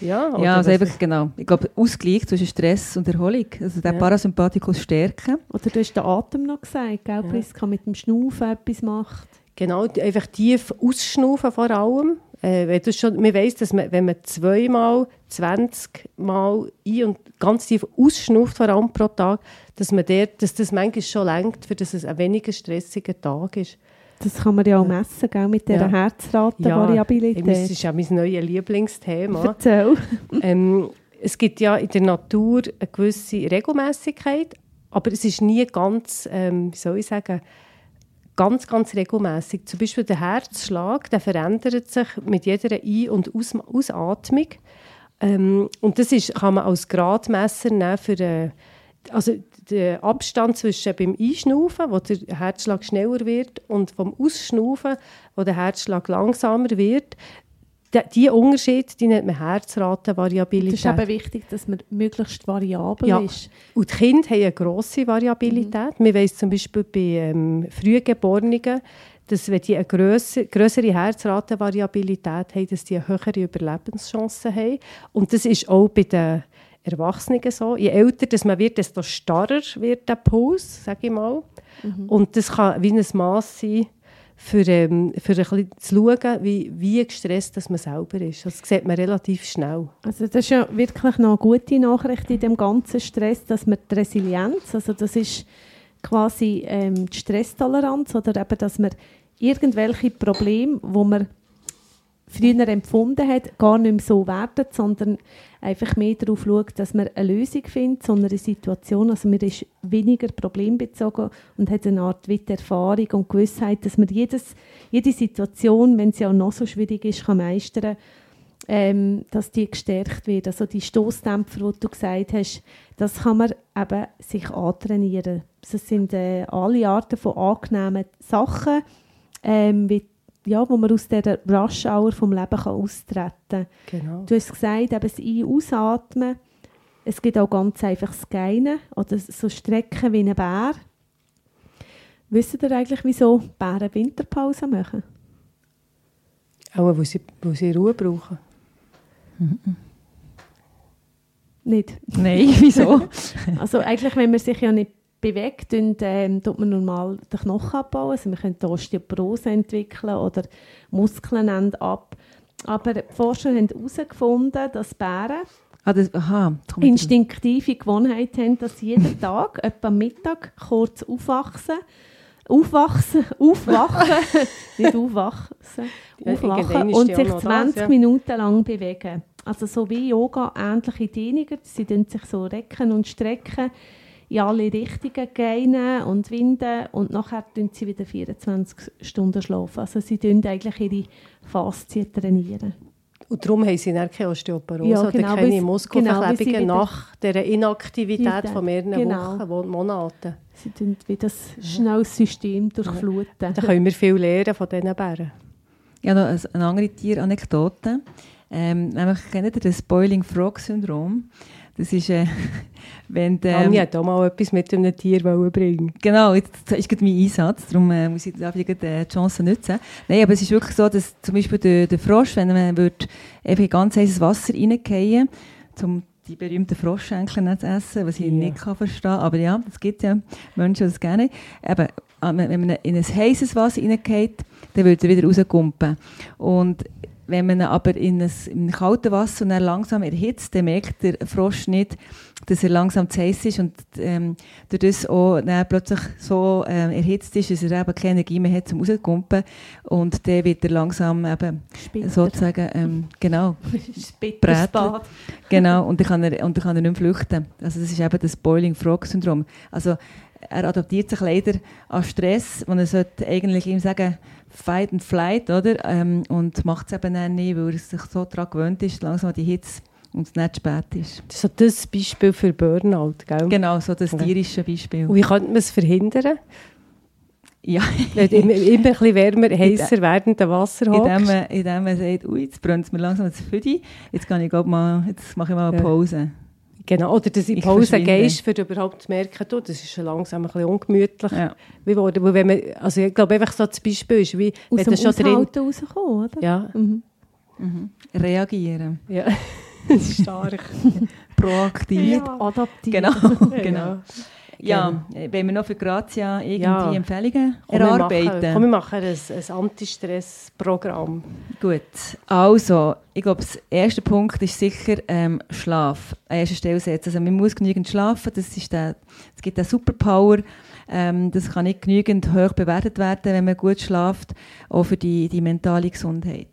Ja, ja also eben, genau. Ich glaube, Ausgleich zwischen Stress und Erholung. Also der ja. Parasympathikus stärken. Oder du hast den Atem noch gesagt, gell, ja. Priska, mit dem Schnaufen etwas macht. Genau, einfach tief ausschnaufen vor allem. Äh, du schon, man weiss, dass man, wenn man zweimal, 20 Mal ein- und ganz tief ausschnauft, vor allem pro Tag, dass, man der, dass das manchmal schon lenkt, für dass es ein weniger stressiger Tag ist. Das kann man ja auch messen, gell, mit dieser ja. Herzratenvariabilität. Ja, das ist ja mein neues Lieblingsthema. Erzähl. [LAUGHS] ähm, es gibt ja in der Natur eine gewisse Regelmäßigkeit, aber es ist nie ganz, ähm, wie soll ich sagen, ganz, ganz regelmäßig. Zum Beispiel der Herzschlag, der verändert sich mit jeder Ein- und Aus Ausatmung. Ähm, und das ist, kann man als Gradmesser nehmen für äh, also der Abstand zwischen beim Einschnaufen, wo der Herzschlag schneller wird, und vom Ausschnaufen, wo der Herzschlag langsamer wird, diese Unterschiede die nennt man Herzratenvariabilität. Es ist eben wichtig, dass man möglichst variabel ja. ist. Und die Kinder haben eine grosse Variabilität. Mhm. Wir wissen zum Beispiel bei ähm, Frühgeborenen, dass wenn die eine grössere, grössere Herzratenvariabilität haben, dass die eine höhere Überlebenschance haben. Und das ist auch bei den Erwachsenen so. Je älter dass man wird, desto starrer wird der Puls, sage ich mal. Mhm. Und das kann wie ein Maß sein, für, ähm, für ein bisschen zu schauen, wie, wie gestresst dass man selber ist. Das sieht man relativ schnell. Also das ist ja wirklich noch eine gute Nachricht in dem ganzen Stress, dass man die Resilienz, also das ist quasi ähm, die Stresstoleranz oder eben, dass man irgendwelche Probleme, wo man früher empfunden hat, gar nicht mehr so werden, sondern einfach mehr darauf schaut, dass man eine Lösung findet, so eine Situation. Also man ist weniger problembezogen und hat eine Art wie Erfahrung und Gewissheit, dass man jedes, jede Situation, wenn sie auch noch so schwierig ist, kann meistern ähm, dass die gestärkt wird. Also die Stoßdämpfer, die du gesagt hast, das kann man eben sich antrainieren. Das sind äh, alle Arten von angenehmen Sachen, ähm, wie ja, wo man aus dieser Rush-Hour vom Leben kann austreten kann. Genau. Du hast gesagt, eben das Ein- Ausatmen. Es gibt auch ganz einfach das Geinen oder so Strecken wie ein Bär. Wisst ihr eigentlich, wieso Bären Winterpause machen? Auch, wo sie, wo sie Ruhe brauchen. Mhm. Nicht? Nein, wieso? [LAUGHS] also eigentlich, wenn man sich ja nicht bewegt, und, ähm, tut man normal den Knochen abbauen. Also wir können Osteoporose entwickeln oder Muskeln ab. Aber die Forscher haben herausgefunden, dass Bären ah, das, aha, instinktive Gewohnheit haben, dass sie jeden [LAUGHS] Tag, etwa am Mittag, kurz aufwachsen, aufwachsen, aufwachen, [LAUGHS] nicht aufwachsen, aufwachen und sich 20 das, ja. Minuten lang bewegen. Also so wie Yoga, ähnliche Dehnungen, sie sich so recken und strecken in alle Richtungen gehen und winden und nachher tun sie wieder 24 Stunden schlafen. Also sie trainieren eigentlich ihre Faszien trainieren. Und darum haben sie dann keine Osteoporose ja, genau, oder keine Muskelverklebungen genau, nach dieser Inaktivität von mehreren genau. Wochen, Monaten. Sie tun wie das schnelle System durchfluten. Ja. Da können wir viel lernen von diesen Bären. Ja, noch eine andere Tieranekdote. Ähm, nämlich kennt ihr das Boiling Frog Syndrom? Das ist, äh, [LAUGHS] wenn der... Ähm, hat auch mal etwas mit einem Tier bringen Genau, jetzt ist gerade mein Einsatz, darum äh, muss ich da die Chance nutzen. Nein, aber es ist wirklich so, dass zum Beispiel der, der Frosch, wenn man würde eben ganz heißes Wasser reingehen um die berühmten Froschschenkel zu essen, was ich ja. nicht kann verstehen kann, aber ja, es gibt ja Menschen, die das gerne. Eben, äh, wenn man in ein heißes Wasser reingeht, dann würde er wieder rauskumpen. Und wenn man aber in ein, in kaltes Wasser und dann langsam erhitzt, dann merkt der Frosch nicht, dass er langsam zu heiß ist und ähm, durch das auch dann plötzlich so ähm, erhitzt ist, dass er eben keine Energie mehr hat, zum rauszukumpen. Und dann wird er langsam eben Später. sozusagen, ähm, genau, [LAUGHS] Spätersbad. genau, und dann kann er, und dann kann er nicht mehr flüchten. Also das ist eben das Boiling Frog Syndrom. Also er adaptiert sich leider an Stress, und er sollte eigentlich ihm sagen, fight and flight, oder? Ähm, und macht es eben dann nicht, weil er sich so daran gewöhnt ist, langsam an die Hitze und es nicht spät ist. Das ist so das Beispiel für Burnout, gell? Genau, so das Okay. tierische Beispiel. Und wie könnte man es verhindern? Ja, immer, immer ein bisschen wärmer, [LAUGHS] heißer werdende Wasser indem hockst? man, indem man sagt, ui, jetzt brennt es mir langsam das Füdi, jetzt, kann ich, glaub, mal, jetzt mache ich mal eine Ja. Genau, oder dass du in Ich Pause gehst, für überhaupt zu merken, du, das ist schon langsam ein bisschen ungemütlich Ja. geworden. Weil wenn man, also ich glaube, einfach so das Beispiel ist, wie Aus wenn dem du schon drin... Rauskommen, oder? Ja, Mhm. Mhm. Reagieren. ja. [LAUGHS] das ist stark. [LAUGHS] Proaktiv. Nicht adaptiv. Genau, [LAUGHS] Genau. genau. Ja, wenn wir noch für Grazia irgendwie Ja. Empfehlungen Komm, wir erarbeiten. machen, komm, wir machen ein, ein Antistress-Programm. Gut, also, ich glaube, der erste Punkt ist sicher ähm, Schlaf. An erster Stelle setzen. Also, man muss genügend schlafen, das, ist der, es gibt eine Superpower. Ähm, das kann nicht genügend hoch bewertet werden, wenn man gut schlaft, auch für die, die mentale Gesundheit.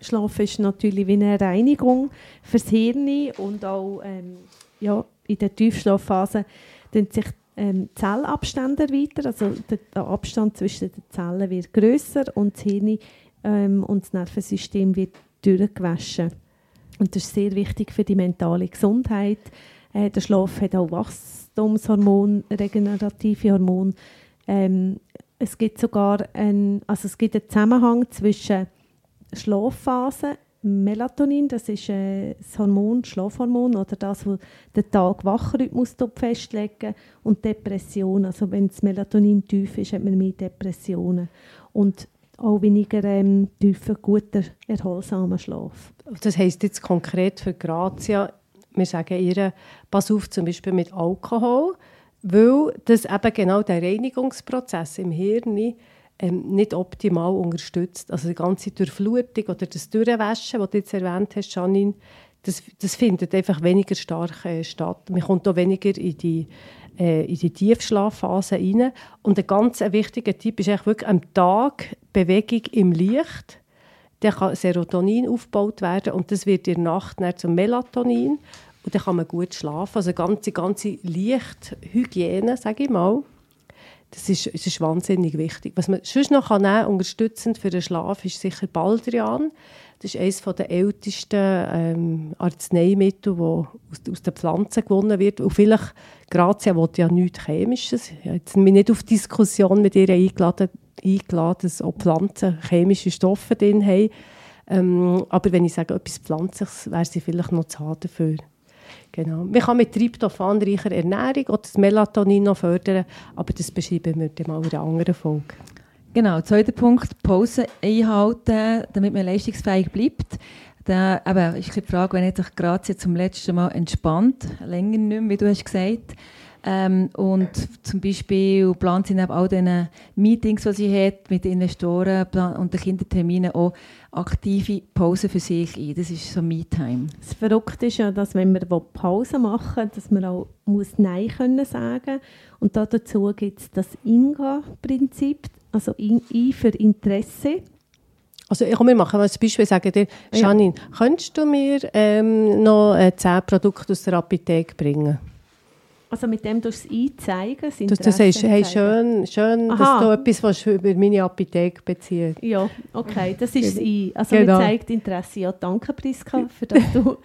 Schlaf ist natürlich wie eine Reinigung fürs Hirn und auch ähm, ja, in der Tiefschlafphase sich ähm, Zellabstände erweitern, also der, der Abstand zwischen den Zellen wird größer und das Hirn ähm, und das Nervensystem wird durchgewaschen. Und das ist sehr wichtig für die mentale Gesundheit. Äh, der Schlaf hat auch Wachstumshormone, regenerative Hormone. Ähm, es gibt sogar einen, also es gibt einen Zusammenhang zwischen Schlafphase, Melatonin, das ist äh, das Hormon, Schlafhormon oder das, was den Tag-Wach-Rhythmus festlegen und Depression. Also wenn das Melatonin tief ist, hat man mehr Depressionen und auch weniger ähm, tiefer, guter, erholsamer Schlaf. Das heisst jetzt konkret für Grazia, wir sagen ihr, pass auf zum Beispiel mit Alkohol, weil das eben genau der Reinigungsprozess im Hirn ähm, nicht optimal unterstützt. Also die ganze Durchflutung oder das Durchwaschen, was du jetzt erwähnt hast, Janine, das, das findet einfach weniger stark äh, statt. Man kommt auch weniger in die, äh, in die Tiefschlafphase rein. Und ein ganz wichtiger Tipp ist eigentlich wirklich am Tag Bewegung im Licht dann kann Serotonin aufgebaut werden und das wird in der Nacht dann zum Melatonin und dann kann man gut schlafen. Also ganze, ganze Lichthygiene, sage ich mal, das ist, das ist wahnsinnig wichtig. Was man sonst noch kann nehmen, unterstützend für den Schlaf, ist sicher Baldrian. Das ist eines der ältesten ähm, Arzneimittel, das aus, aus den Pflanzen gewonnen wird. Und vielleicht, Grazia will ja nichts Chemisches. Ich habe mich nicht auf Diskussion mit ihr eingeladen, eingeladen dass auch Pflanzen chemische Stoffe drin haben. Ähm, aber wenn ich sage, etwas Pflanzliches, wäre sie vielleicht noch zu haben dafür. Genau. Man kann mit tryptophanreicher Ernährung auch das Melatonin noch fördern, aber das beschreiben wir dann mal in einer anderen Folge. Genau, zweiter Punkt, Pause einhalten, damit man leistungsfähig bleibt. Da eben, ist die Frage, wenn hat sich Grazia zum letzten Mal entspannt, länger nicht mehr, wie du hast gesagt. Ähm, und zum Beispiel plant sie neben all diesen Meetings, die sie hat, mit den Investoren und den Kinderterminen auch aktive Pausen für sich ein. Das ist so Me-Time. Das Verrückte ist ja, dass wenn man Pause machen dass man auch muss Nein können sagen Und da dazu gibt es das INGA-Prinzip, also I I für Interesse. Also ich, komm, wir machen mal ein Beispiel, sagen dir, Ja. Janine, könntest du mir ähm, noch äh, 10 Produkte aus der Apotheke bringen? Also mit dem tust du es einzeigen, das Du, du sagst, hey, schön, schön dass du etwas willst über meine Apotheke beziehen Ja, okay, das ist das I. Also Genau. man zeigt Interesse. Ja, danke Priska, für dass du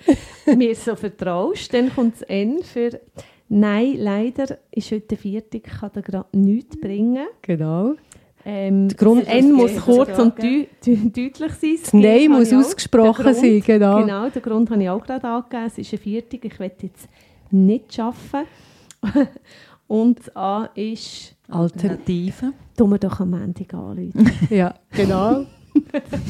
[LAUGHS] mir so vertraust. Dann kommt das N für Nein, leider ist heute der vierte, ich kann dir gerade nichts bringen. Genau. Ähm, Der Grund- das N muss das kurz und sogar, deu deu- deutlich sein. Das Nein G muss habe ich auch. ausgesprochen Grund- sein, genau. Genau, den Grund habe ich auch gerade angegeben. Es ist ein Viertig, ich werde jetzt nicht arbeiten. Und das A ist, Alter. Alternativen. tun wir doch am Montag anrufen. [LAUGHS] Ja, genau.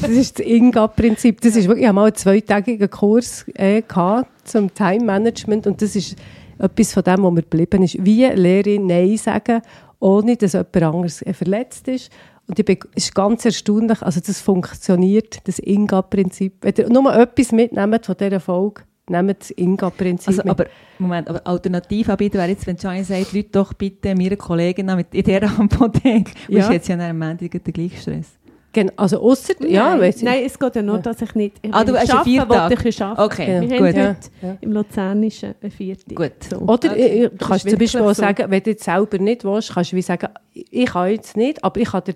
Das ist das INGA-Prinzip. Das ist wirklich, ich habe mal einen zweitägigen Kurs äh, gehabt zum Time-Management und das ist etwas von dem, was mir geblieben ist. Wie lehre ich Nein sagen, ohne dass jemand anderes äh, verletzt ist. Und ich bin, es ist ganz erstaunlich, also das funktioniert, das INGA-Prinzip. Wenn ihr nur etwas mitnehmt von dieser Folge, nehmen das Inga-Prinzip Also, aber, Moment, aber Alternativanbieter wäre jetzt, wenn Gianni sagt, Leute doch bitte meine Kollegin noch mit in dieser [LAUGHS] Apotheke. Ja. Ja. ist jetzt ja am Montag den gleichen Stress. Gen also ausser, ja, nein, weiss ich. nein, es geht ja nur, Ja. dass ich nicht... Ich Ah, du hast Viertag. wollte ich arbeiten. Okay, Wir gut. haben Ja. heute Ja. im Luzernischen einen Viertag. Gut. So. Oder Okay. äh, du kannst zum Beispiel so. sagen, wenn du jetzt selber nicht willst, kannst du wie sagen, ich kann jetzt nicht, aber ich kann dir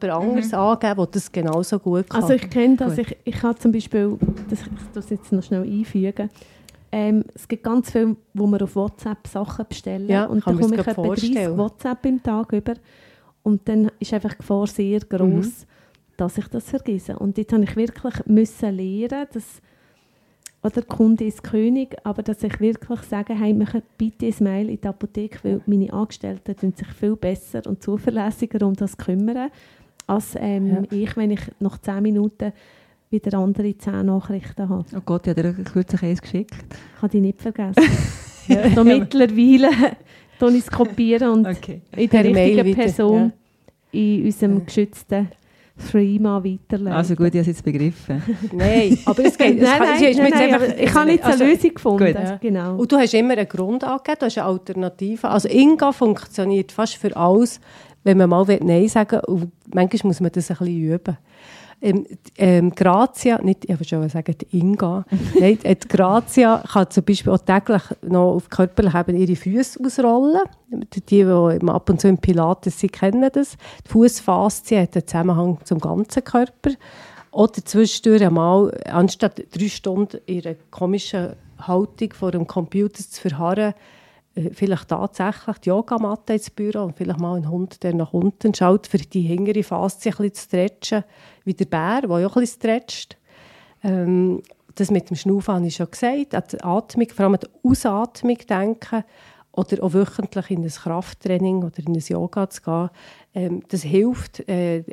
jemand anderes angeben, der das genauso gut kann. Also ich kenne das, Gut. ich, ich habe zum Beispiel, das, ich das jetzt noch schnell einfügen, ähm, es gibt ganz viele, wo wir auf WhatsApp Sachen bestellen Ja, und dann man komme ich etwa gerade 30 vorstellen. WhatsApp im Tag über und dann ist einfach die Gefahr sehr groß, Mhm. dass ich das vergesse. Und jetzt habe ich wirklich müssen lernen, dass oder der Kunde ist König, aber dass ich wirklich sage, hey, mache bitte ein Mail in die Apotheke, weil meine Angestellten tun sich viel besser und zuverlässiger um das kümmern, als ähm, ich, wenn ich nach 10 Minuten wieder andere 10 Nachrichten habe. Oh Gott, ich habe dir kürzlich eins geschickt. Ich habe die nicht vergessen. [LAUGHS] so mittlerweile [LAUGHS] tue ich es kopieren und Okay. in der Per richtigen Person in unserem geschützten Threema weiterleiten. Also gut, ich habe es jetzt begriffen. [LAUGHS] nein, aber es geht. nein, nein, es nein, nein, aber ich habe jetzt eine also- Lösung gefunden. Gut. Ja. Genau. Und du hast immer einen Grund angegeben, du hast eine Alternative. Also Inga funktioniert fast für alles, wenn man mal Nein sagen will. Und manchmal muss man das ein bisschen üben. Ähm, ähm, Grazia, nicht, ich wollte schon sagen, die Inga, [LAUGHS] Nein, äh, die Grazia kann zum Beispiel auch täglich noch auf körperlicher Ebene ihre Füße ausrollen. Die, die ab und zu im Pilates sind, kennen das. Die Fußfaszie hat einen Zusammenhang zum ganzen Körper. Oder zwischendurch einmal, anstatt drei Stunden in einer komischen Haltung vor dem Computer zu verharren, vielleicht tatsächlich die Yogamatte ins Büro und vielleicht mal einen Hund, der nach unten schaut, für die hingere Faszie ein bisschen zu stretchen, wie der Bär, der auch ein bisschen stretcht. Ähm, das mit dem Schnaufen habe ich schon gesagt, an die Atmung, vor allem an die Ausatmung denken oder auch wöchentlich in ein Krafttraining oder in ein Yoga zu gehen. Ähm, das hilft, äh,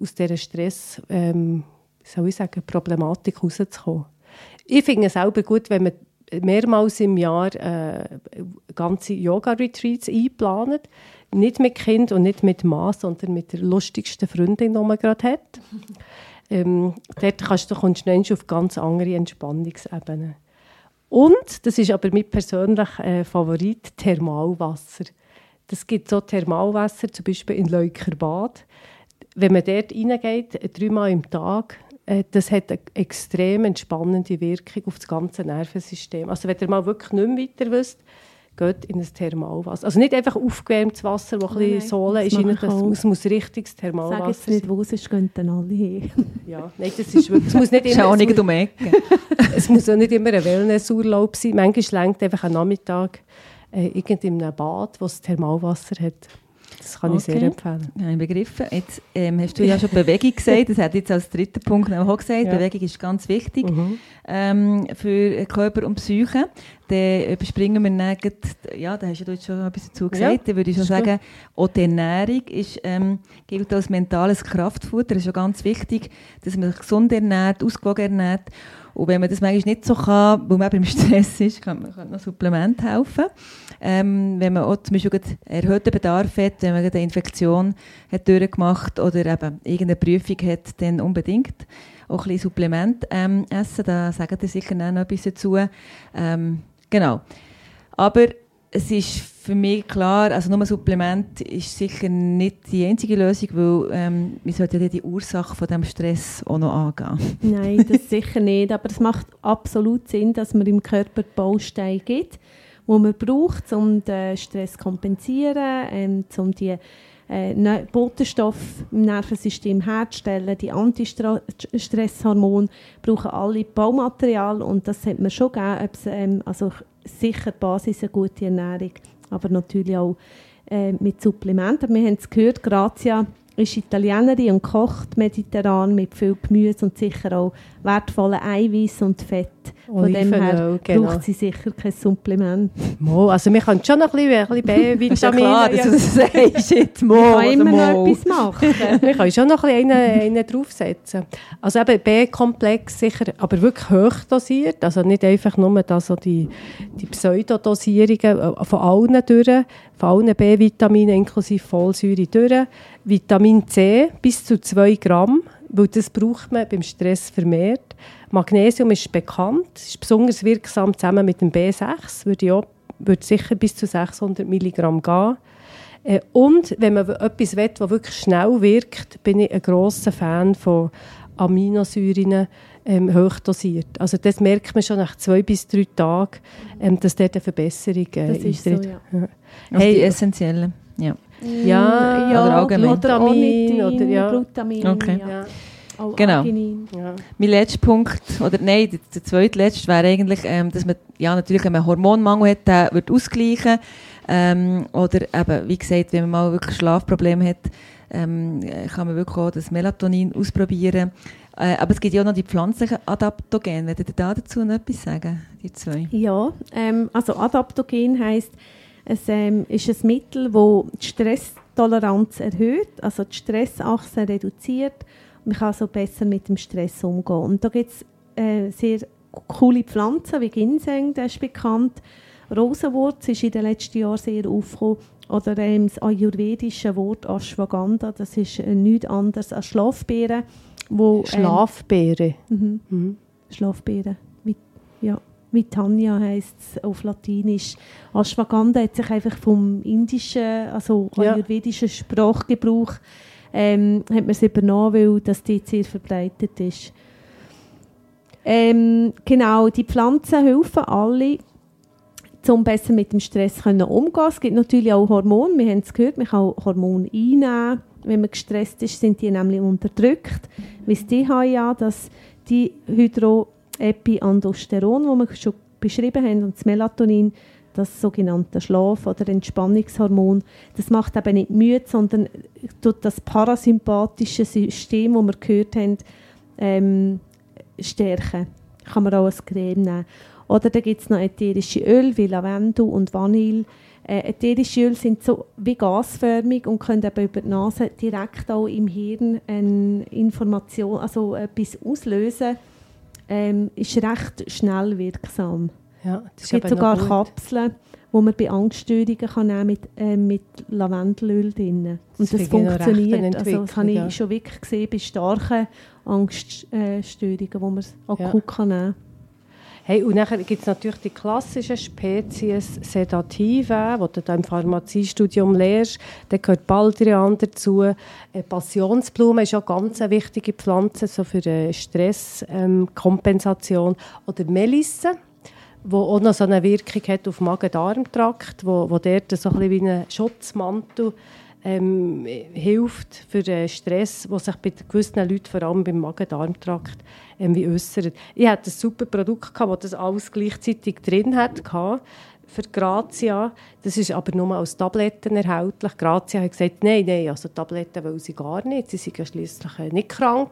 aus dieser Stress, ähm, soll ich sagen, Problematik rauszukommen. Ich finde es selber gut, wenn man mehrmals im Jahr äh, ganze Yoga-Retreats einplant. Nicht mit Kind und nicht mit Mann, sondern mit der lustigsten Freundin, die man gerade hat. [LAUGHS] Ähm, dort kannst du, kommst du auf ganz andere Entspannungsebenen. Und, das ist aber mein persönlicher äh, Favorit, Thermalwasser. Das gibt so Thermalwasser, zum Beispiel in Leukerbad. Wenn man dort reingeht, dreimal im Tag, das hat eine extrem entspannende Wirkung auf das ganze Nervensystem. Also wenn ihr mal wirklich nicht mehr weiter wisst, geht in ein Thermalwasser. Also nicht einfach aufgewärmtes Wasser, wo ein Nein, bisschen Sohle das ist. rein, Das auch. muss, muss richtiges Sag Thermalwasser jetzt nicht, wo es ist, gehen dann alle hin. [LAUGHS] Ja, nein, das ist wirklich, es muss nicht [LAUGHS] immer, auch es nicht um [LAUGHS] es muss auch nicht immer ein Wellnessurlaub sein. Manchmal reicht einfach ein Nachmittag äh, irgend in einem Bad, wo es Thermalwasser hat. Das kann ich sehr empfehlen. Ja, ich begriffen. Jetzt ähm, hast du ja schon Bewegung [LAUGHS] gesagt. Das hat jetzt als dritten Punkt auch gesagt. Ja. Bewegung ist ganz wichtig Mhm. ähm, für Körper und Psyche. Dann überspringen wir dann, ja, da hast du jetzt schon etwas dazu gesagt. Ja, Dann würde ich schon gut. sagen, auch die Ernährung ist, ähm, gilt als mentales Kraftfutter. Es ist ja ganz wichtig, dass man sich gesund ernährt, ausgewogen ernährt. Und wenn man das manchmal nicht so kann, weil man eben im Stress ist, kann man noch Supplement helfen. Ähm, wenn man auch zum Beispiel erhöhten Bedarf hat, wenn man eine Infektion hat durchgemacht oder eben irgendeine Prüfung hat, dann unbedingt auch ein bisschen Supplement ähm, essen. Da sagen ihr sicher noch etwas dazu. Ähm, genau. Aber es ist für mich klar, also nur ein Supplement ist sicher nicht die einzige Lösung, weil ähm, wir sollten ja die Ursache von dem Stress auch noch angehen. [LAUGHS] Nein, das sicher nicht. Aber es macht absolut Sinn, dass man im Körper Bausteine gibt, die man braucht, um den Stress zu kompensieren, ähm, um die äh, Botenstoffe im Nervensystem herzustellen. Die Antistresshormone brauchen alle Baumaterial und das hat man schon gegeben. Ähm, also sicher die Basis eine gute Ernährung, aber natürlich auch äh, mit Supplementen. Wir haben es gehört, Grazia ist Italienerin und kocht mediterran mit viel Gemüse und sicher auch wertvollen Eiweiß und Fett. Von dem her genau. braucht sie sicher kein Supplement. Mo, also wir können schon noch ein bisschen, ein bisschen [LAUGHS] Ist ja klar, dass du das sagst. Jetzt Man mal, kann immer noch mal. etwas machen. [LAUGHS] wir können schon noch ein bisschen einen, einen draufsetzen. Also eben B-Komplex sicher, aber wirklich hoch dosiert. Also nicht einfach nur da so die, die Pseudodosierungen äh, von allen durch, von allen B-Vitaminen inklusive Folsäure durch. Vitamin C bis zu 2 Gramm weil das braucht man beim Stress vermehrt. Magnesium ist bekannt, ist besonders wirksam zusammen mit dem B6, würde, ja, würde sicher bis zu 600 Milligramm gehen. Äh, und wenn man etwas will, das wirklich schnell wirkt, bin ich ein grosser Fan von Aminosäuren ähm, hochdosiert. Also das merkt man schon nach zwei bis drei Tagen, ähm, dass dort eine Verbesserung äh, Das ist so, ja. Also Hey, die essentiellen. Ja. Ja, oder allgemein. Oder Glutamin, Ornithin, oder ja. Glutamin, Okay. ja. Ja, Auch Genau. Ja. Mein letzter Punkt, oder nein, der, der zweitletzte wäre eigentlich, ähm, dass man, ja natürlich, wenn man einen Hormonmangel hat, den wird ausgleichen. Ähm, oder eben, wie gesagt, wenn man mal wirklich Schlafprobleme hat, ähm, kann man wirklich auch das Melatonin ausprobieren. Äh, aber es gibt ja auch noch die pflanzlichen Adaptogene. Würdet ihr da dazu noch etwas sagen, die zwei? Ja, ähm, also Adaptogen heisst, es ähm, ist ein Mittel, das die Stresstoleranz erhöht, also die Stressachse reduziert. Man kann so besser mit dem Stress umgehen. Und da gibt es äh, sehr coole Pflanzen wie Ginseng, das ist bekannt. Rosenwurz ist in den letzten Jahren sehr aufgekommen. Oder ähm, das ayurvedische Wort Ashwagandha, das ist äh, nichts anderes als Schlafbeeren. Wo, ähm, Schlafbeere. mhm. Mhm. Schlafbeeren. Wie, ja, Vitania heisst es auf Latinisch. Ashwagandha hat sich einfach vom indischen, also Ja. ayurvedischen Sprachgebrauch ähm, hat man es übernommen, weil das dort sehr verbreitet ist. Ähm, genau, die Pflanzen helfen alle, um besser mit dem Stress können umgehen. Es gibt natürlich auch Hormone, wir haben es gehört, man kann Hormone einnehmen. Wenn man gestresst ist, sind die nämlich unterdrückt. Wie das DHA, das die Hydroepiandrosteron, das wir schon beschrieben haben, und das Melatonin, das sogenannte Schlaf- oder Entspannungshormon, das macht eben nicht müde, sondern tut das parasympathische System, das wir gehört haben, ähm, stärken. Kann man auch als Creme nehmen. Oder da gibt es noch ätherische Öl wie Lavendel und Vanille. Äh, ätherische Öle sind so wie gasförmig und können eben über die Nase direkt auch im Hirn eine Information, also etwas auslösen. Ähm, ist recht schnell wirksam. Ja, Es gibt sogar. Kapseln, die man bei Angststörungen kann nehmen mit, äh, mit Lavendelöl drin. Und Das das, funktioniert. Also, das habe ich ja. schon wirklich gesehen bei starken Angststörungen, wo man es akut Ja. kann nehmen Hey, und dann gibt es natürlich die klassischen Spezies Sedative, die du im Pharmaziestudium lernst. Da gehört Baldrian dazu. Äh, Passionsblume ist auch ganz eine wichtige Pflanze so für äh, Stresskompensation. Oder Melisse, die auch noch so eine Wirkung hat auf Magen-Darm-Trakt, wo, wo dort so ein bisschen wie ein Schutzmantel ähm, hilft für äh, Stress, der sich bei gewissen Leuten, vor allem beim Magen-Darm-Trakt, ähm, wie äußert. Ich hatte ein super Produkt, gehabt, das das alles gleichzeitig drin hatte, für Grazia. Das ist aber nur als Tabletten erhältlich. Grazia hat gesagt, nein, nein, also Tabletten will sie gar nicht. Sie sind ja schliesslich äh, nicht krank,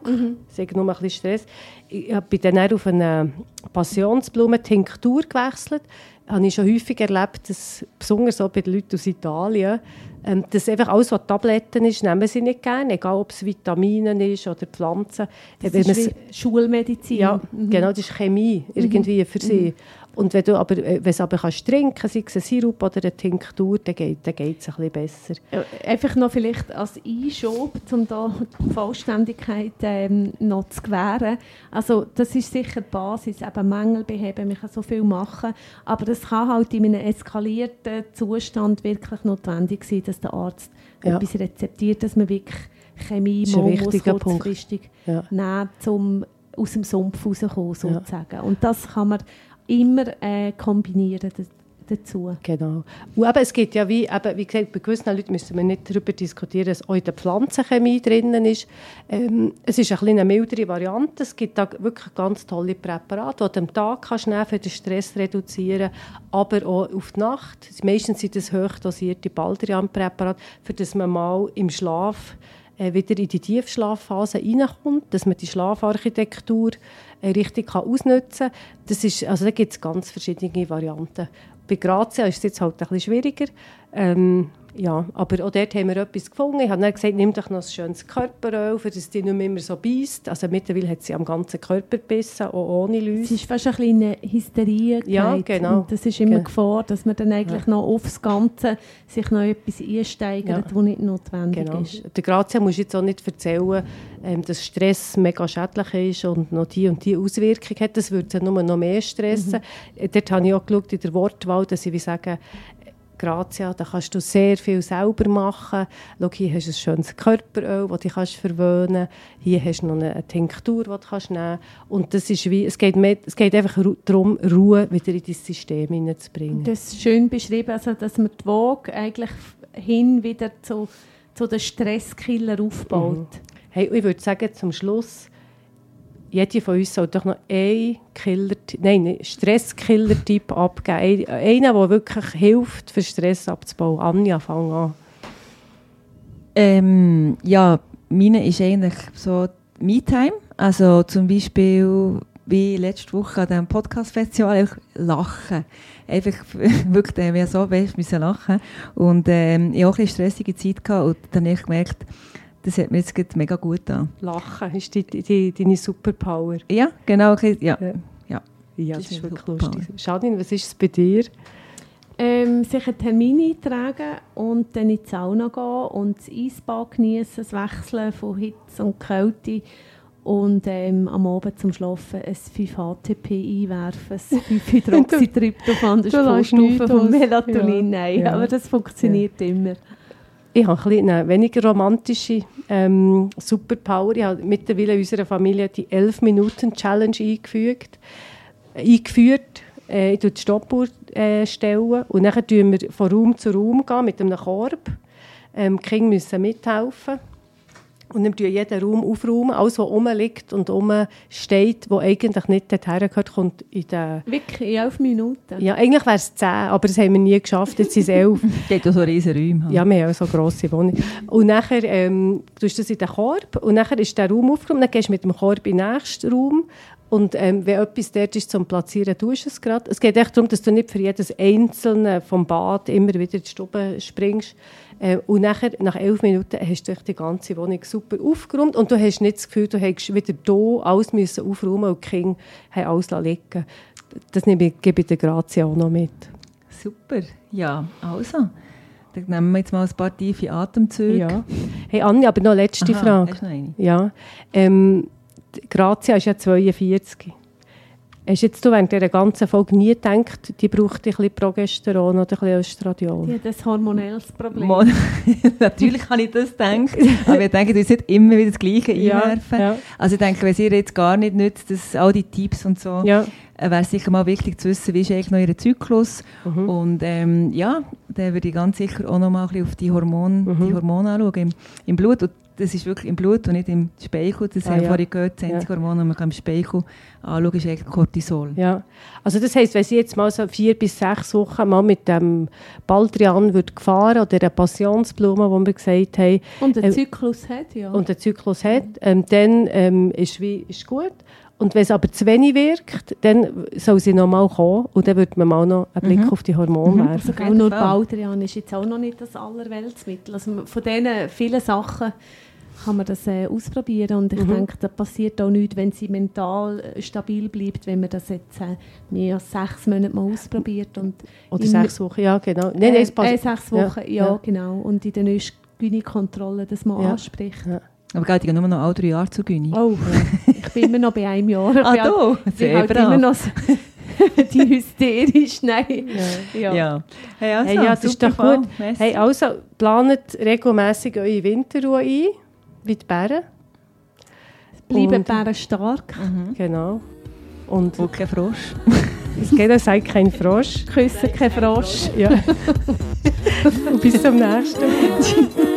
sie haben nur ein bisschen Stress. Ich bin dann auf eine Passionsblumentinktur gewechselt. Habe ich schon häufig erlebt, dass besonders auch bei den Leuten aus Italien, ähm, dass einfach alles, was Tabletten ist, nehmen sie nicht gerne, egal ob es Vitamine ist oder Pflanzen. Das Wenn ist Schulmedizin. ja, Mhm. genau, das ist Chemie irgendwie für sie. Und wenn du aber, äh, wenn es aber kannst trinken, sei es ein Sirup oder eine Tinktur, dann geht geht's ein bisschen besser. Äh, Einfach noch vielleicht als Einschub, um da die Vollständigkeit ähm, noch zu gewähren. Also das ist sicher die Basis, eben Mängel beheben, man kann so viel machen, aber das kann halt in einem eskalierten Zustand wirklich notwendig sein, dass der Arzt Ja. etwas rezeptiert, dass man wirklich Chemie mal kurzfristig Ja. nehmen, um aus dem Sumpf rauszukommen, sozusagen. Und das kann man immer äh, kombinieren dazu. Genau. Und eben, es gibt ja wie, eben, wie gesagt, bei gewissen Leuten müssen wir nicht darüber diskutieren, dass auch in der Pflanzenchemie drinnen ist. Ähm, es ist ein eine mildere Variante. Es gibt da wirklich ganz tolle Präparate, die du am Tag kannst nehmen, für den Stress reduzieren, aber auch auf die Nacht. Meistens sind das hochdosierte Baldrian-Präparate, für das man mal im Schlaf äh, wieder in die Tiefschlafphase reinkommt, dass man die Schlafarchitektur äh, richtig ausnutzen kann. Das ist, also da gibt es ganz verschiedene Varianten. Bei Grazia ist es jetzt halt ein bisschen schwieriger. Ähm, Ja, aber auch dort haben wir etwas gefunden. Ich habe dann gesagt, nimm doch noch ein schönes Körperöl, für das die nicht mehr immer so beißt. Also mittlerweile hat sie am ganzen Körper gebissen, auch ohne Es Läuse. ist fast ein bisschen eine Hysterie. Ja, gehabt. genau. Und das ist immer Ge- Gefahr, dass man dann eigentlich noch aufs Ganze sich noch etwas einsteigert, Ja. was nicht notwendig Genau. ist. Der Grazia muss jetzt auch nicht erzählen, ähm, dass Stress mega schädlich ist und noch die und die Auswirkung hat. Das würde sie nur noch mehr stressen. Äh, Dort habe ich auch geschaut in der Wortwahl, dass ich wie sagen, Grazia, da kannst du sehr viel selber machen. Schau, hier hast du ein schönes Körperöl, das du kannst verwöhnen Hier hast du noch eine, Tinktur, die du kannst nehmen Und das ist wie, es geht, mehr, es geht einfach ru- darum, Ruhe wieder in dein System hineinzubringen. Das ist schön beschrieben, also dass man die Waage eigentlich hin wieder zu, zu den Stresskiller aufbaut. Hey, ich würde sagen, zum Schluss, jede von uns soll doch noch einen Killer, nein, Stresskiller-Tipp abgeben. Ein- Einen, der wirklich hilft, für Stress abzubauen. Anja, fang an. Ähm, ja, meine ist eigentlich so Me-Time. Also zum Beispiel wie letzte Woche an diesem Podcast-Festival lachen. Einfach [LAUGHS] wirklich, wir so fest müssen lachen. Und ähm, ich hatte auch ein bisschen stressige Zeit und dann habe ich gemerkt, das hat mir jetzt gerade mega gut an. Lachen ist die, die, deine Superpower. Ja, genau. Ja. Ja. Ja. Ja, Das das, ist ist wirklich Superpower. lustig. Schadin, was ist es bei dir? Ähm, sich einen Termin eintragen und dann in die Sauna gehen und das Eisbad genießen, das Wechseln von Hitze und Kälte und ähm, am Abend zum Schlafen ein 5-HTP einwerfen, ein [LAUGHS] 5-Hydroxytryptophan, das ist Du die vom aus. Melatonin. Ja. Nein, Ja. aber das funktioniert immer. Ich habe ein eine weniger romantische ähm, Superpower. Ich habe mittlerweile in unserer Familie die 11-Minuten-Challenge eingefügt, eingeführt. Äh, ich stelle die Stoppuhr äh, stellen und dann tun wir von Raum zu Raum gehen mit einem Korb. Ähm, die Kinder müssen mithelfen. Und dann wir jeden Raum aufräumen. Alles, was rumliegt und rumsteht, wo eigentlich nicht dorthin gehört, kommt in den... Wirklich, in elf Minuten. Ja, eigentlich wäre es 10, aber das haben wir nie geschafft. Jetzt sind es [LAUGHS] 11. Die hat auch so riesen Räume. Ja, wir haben auch so grosse Wohnung. Und nachher ähm, tust du das in den Korb und nachher ist der Raum aufgeräumt, dann gehst du mit dem Korb in den nächsten Raum und ähm, wenn etwas dort ist zum Platzieren, tust du es gerade. Es geht echt darum, dass du nicht für jedes Einzelne vom Bad immer wieder in die Stube springst. Äh, und nachher, nach elf Minuten hast du die ganze Wohnung super aufgeräumt und du hast nicht das Gefühl, du hättest wieder hier alles müssen aufräumen und die Kinder haben alles liegen Das nehme ich, gebe ich der Grazia auch noch mit. Super. Ja, also. Dann nehmen wir jetzt mal ein paar tiefe Atemzüge. Ja. Hey Anja, aber noch eine letzte Aha, Frage. Hast du noch eine? Ja, ähm, Grazia ist ja 42. Hast jetzt du während dieser ganzen Folge nie gedacht, die braucht ein bisschen Progesteron oder ein bisschen Östradiol? Die hat ein hormonelles Problem. [LAUGHS] Natürlich habe ich das gedacht, aber ich denke, du sollst nicht immer wieder das Gleiche Ja, einwerfen. ja. Also ich denke, wenn sie ihr jetzt gar nicht nützt, dass all die Tipps und so, Ja. Äh, wäre es sicher mal wichtig zu wissen, wie ist eigentlich noch ihr Zyklus. Mhm. Und ähm, ja, dann würde ich ganz sicher auch noch mal ein bisschen auf die Hormone, Mhm. die Hormone anschauen im, im Blut. Und das ist wirklich im Blut und nicht im Speichel. Das Ah, haben wir ja. vorhin gehört, das einzige Hormon, das man im Speichel anschauen kann, ist eigentlich Cortisol. Ja, also das heisst, wenn sie jetzt mal so vier bis sechs Wochen mal mit dem Baldrian wird gefahren oder der Passionsblume, wo wir gesagt haben, Und einen Ähm, Zyklus hat, ja. und der Zyklus hat, ähm, dann ähm, ist wie ist gut. Und wenn es aber zu wenig wirkt, dann soll sie noch mal kommen und dann wird man mal noch einen Blick Mhm. auf die Hormone Mhm. werfen. Auf jeden nur. Baldrian ist jetzt auch noch nicht das allerweltsmittel. Also von diesen vielen Sachen kann man das äh, ausprobieren und ich Mhm. denke, da passiert auch nichts, wenn sie mental äh, stabil bleibt, wenn man das jetzt äh, mehr als sechs Monate mal ausprobiert. Und Oder sechs Wochen, ja genau. Nein, äh, nein, es passt. äh, sechs Ja, Wochen, ja, ja. genau. Und in der nächsten Gynekontrolle das mal Ja. anspricht. Ja. Aber geht ja nur noch alle drei Jahre zu Gyni. Oh, [LAUGHS] ich bin immer noch bei einem Jahr. Ich ah, halt- du? Sehr halt brav. immer noch so [LAUGHS] die hysterisch, nein. Ja. Ja. Hey, also, Hey, ja, das ist doch gut. Merci. Hey, also, planet regelmässig eure Winterruhe ein, wie die Bären. Bleiben Bären stark, Mhm. Genau. Und Und kein Frosch. [LAUGHS] es geht auch sagt kein Frosch. küssen kein Frosch. Ja. Und bis zum nächsten Mal.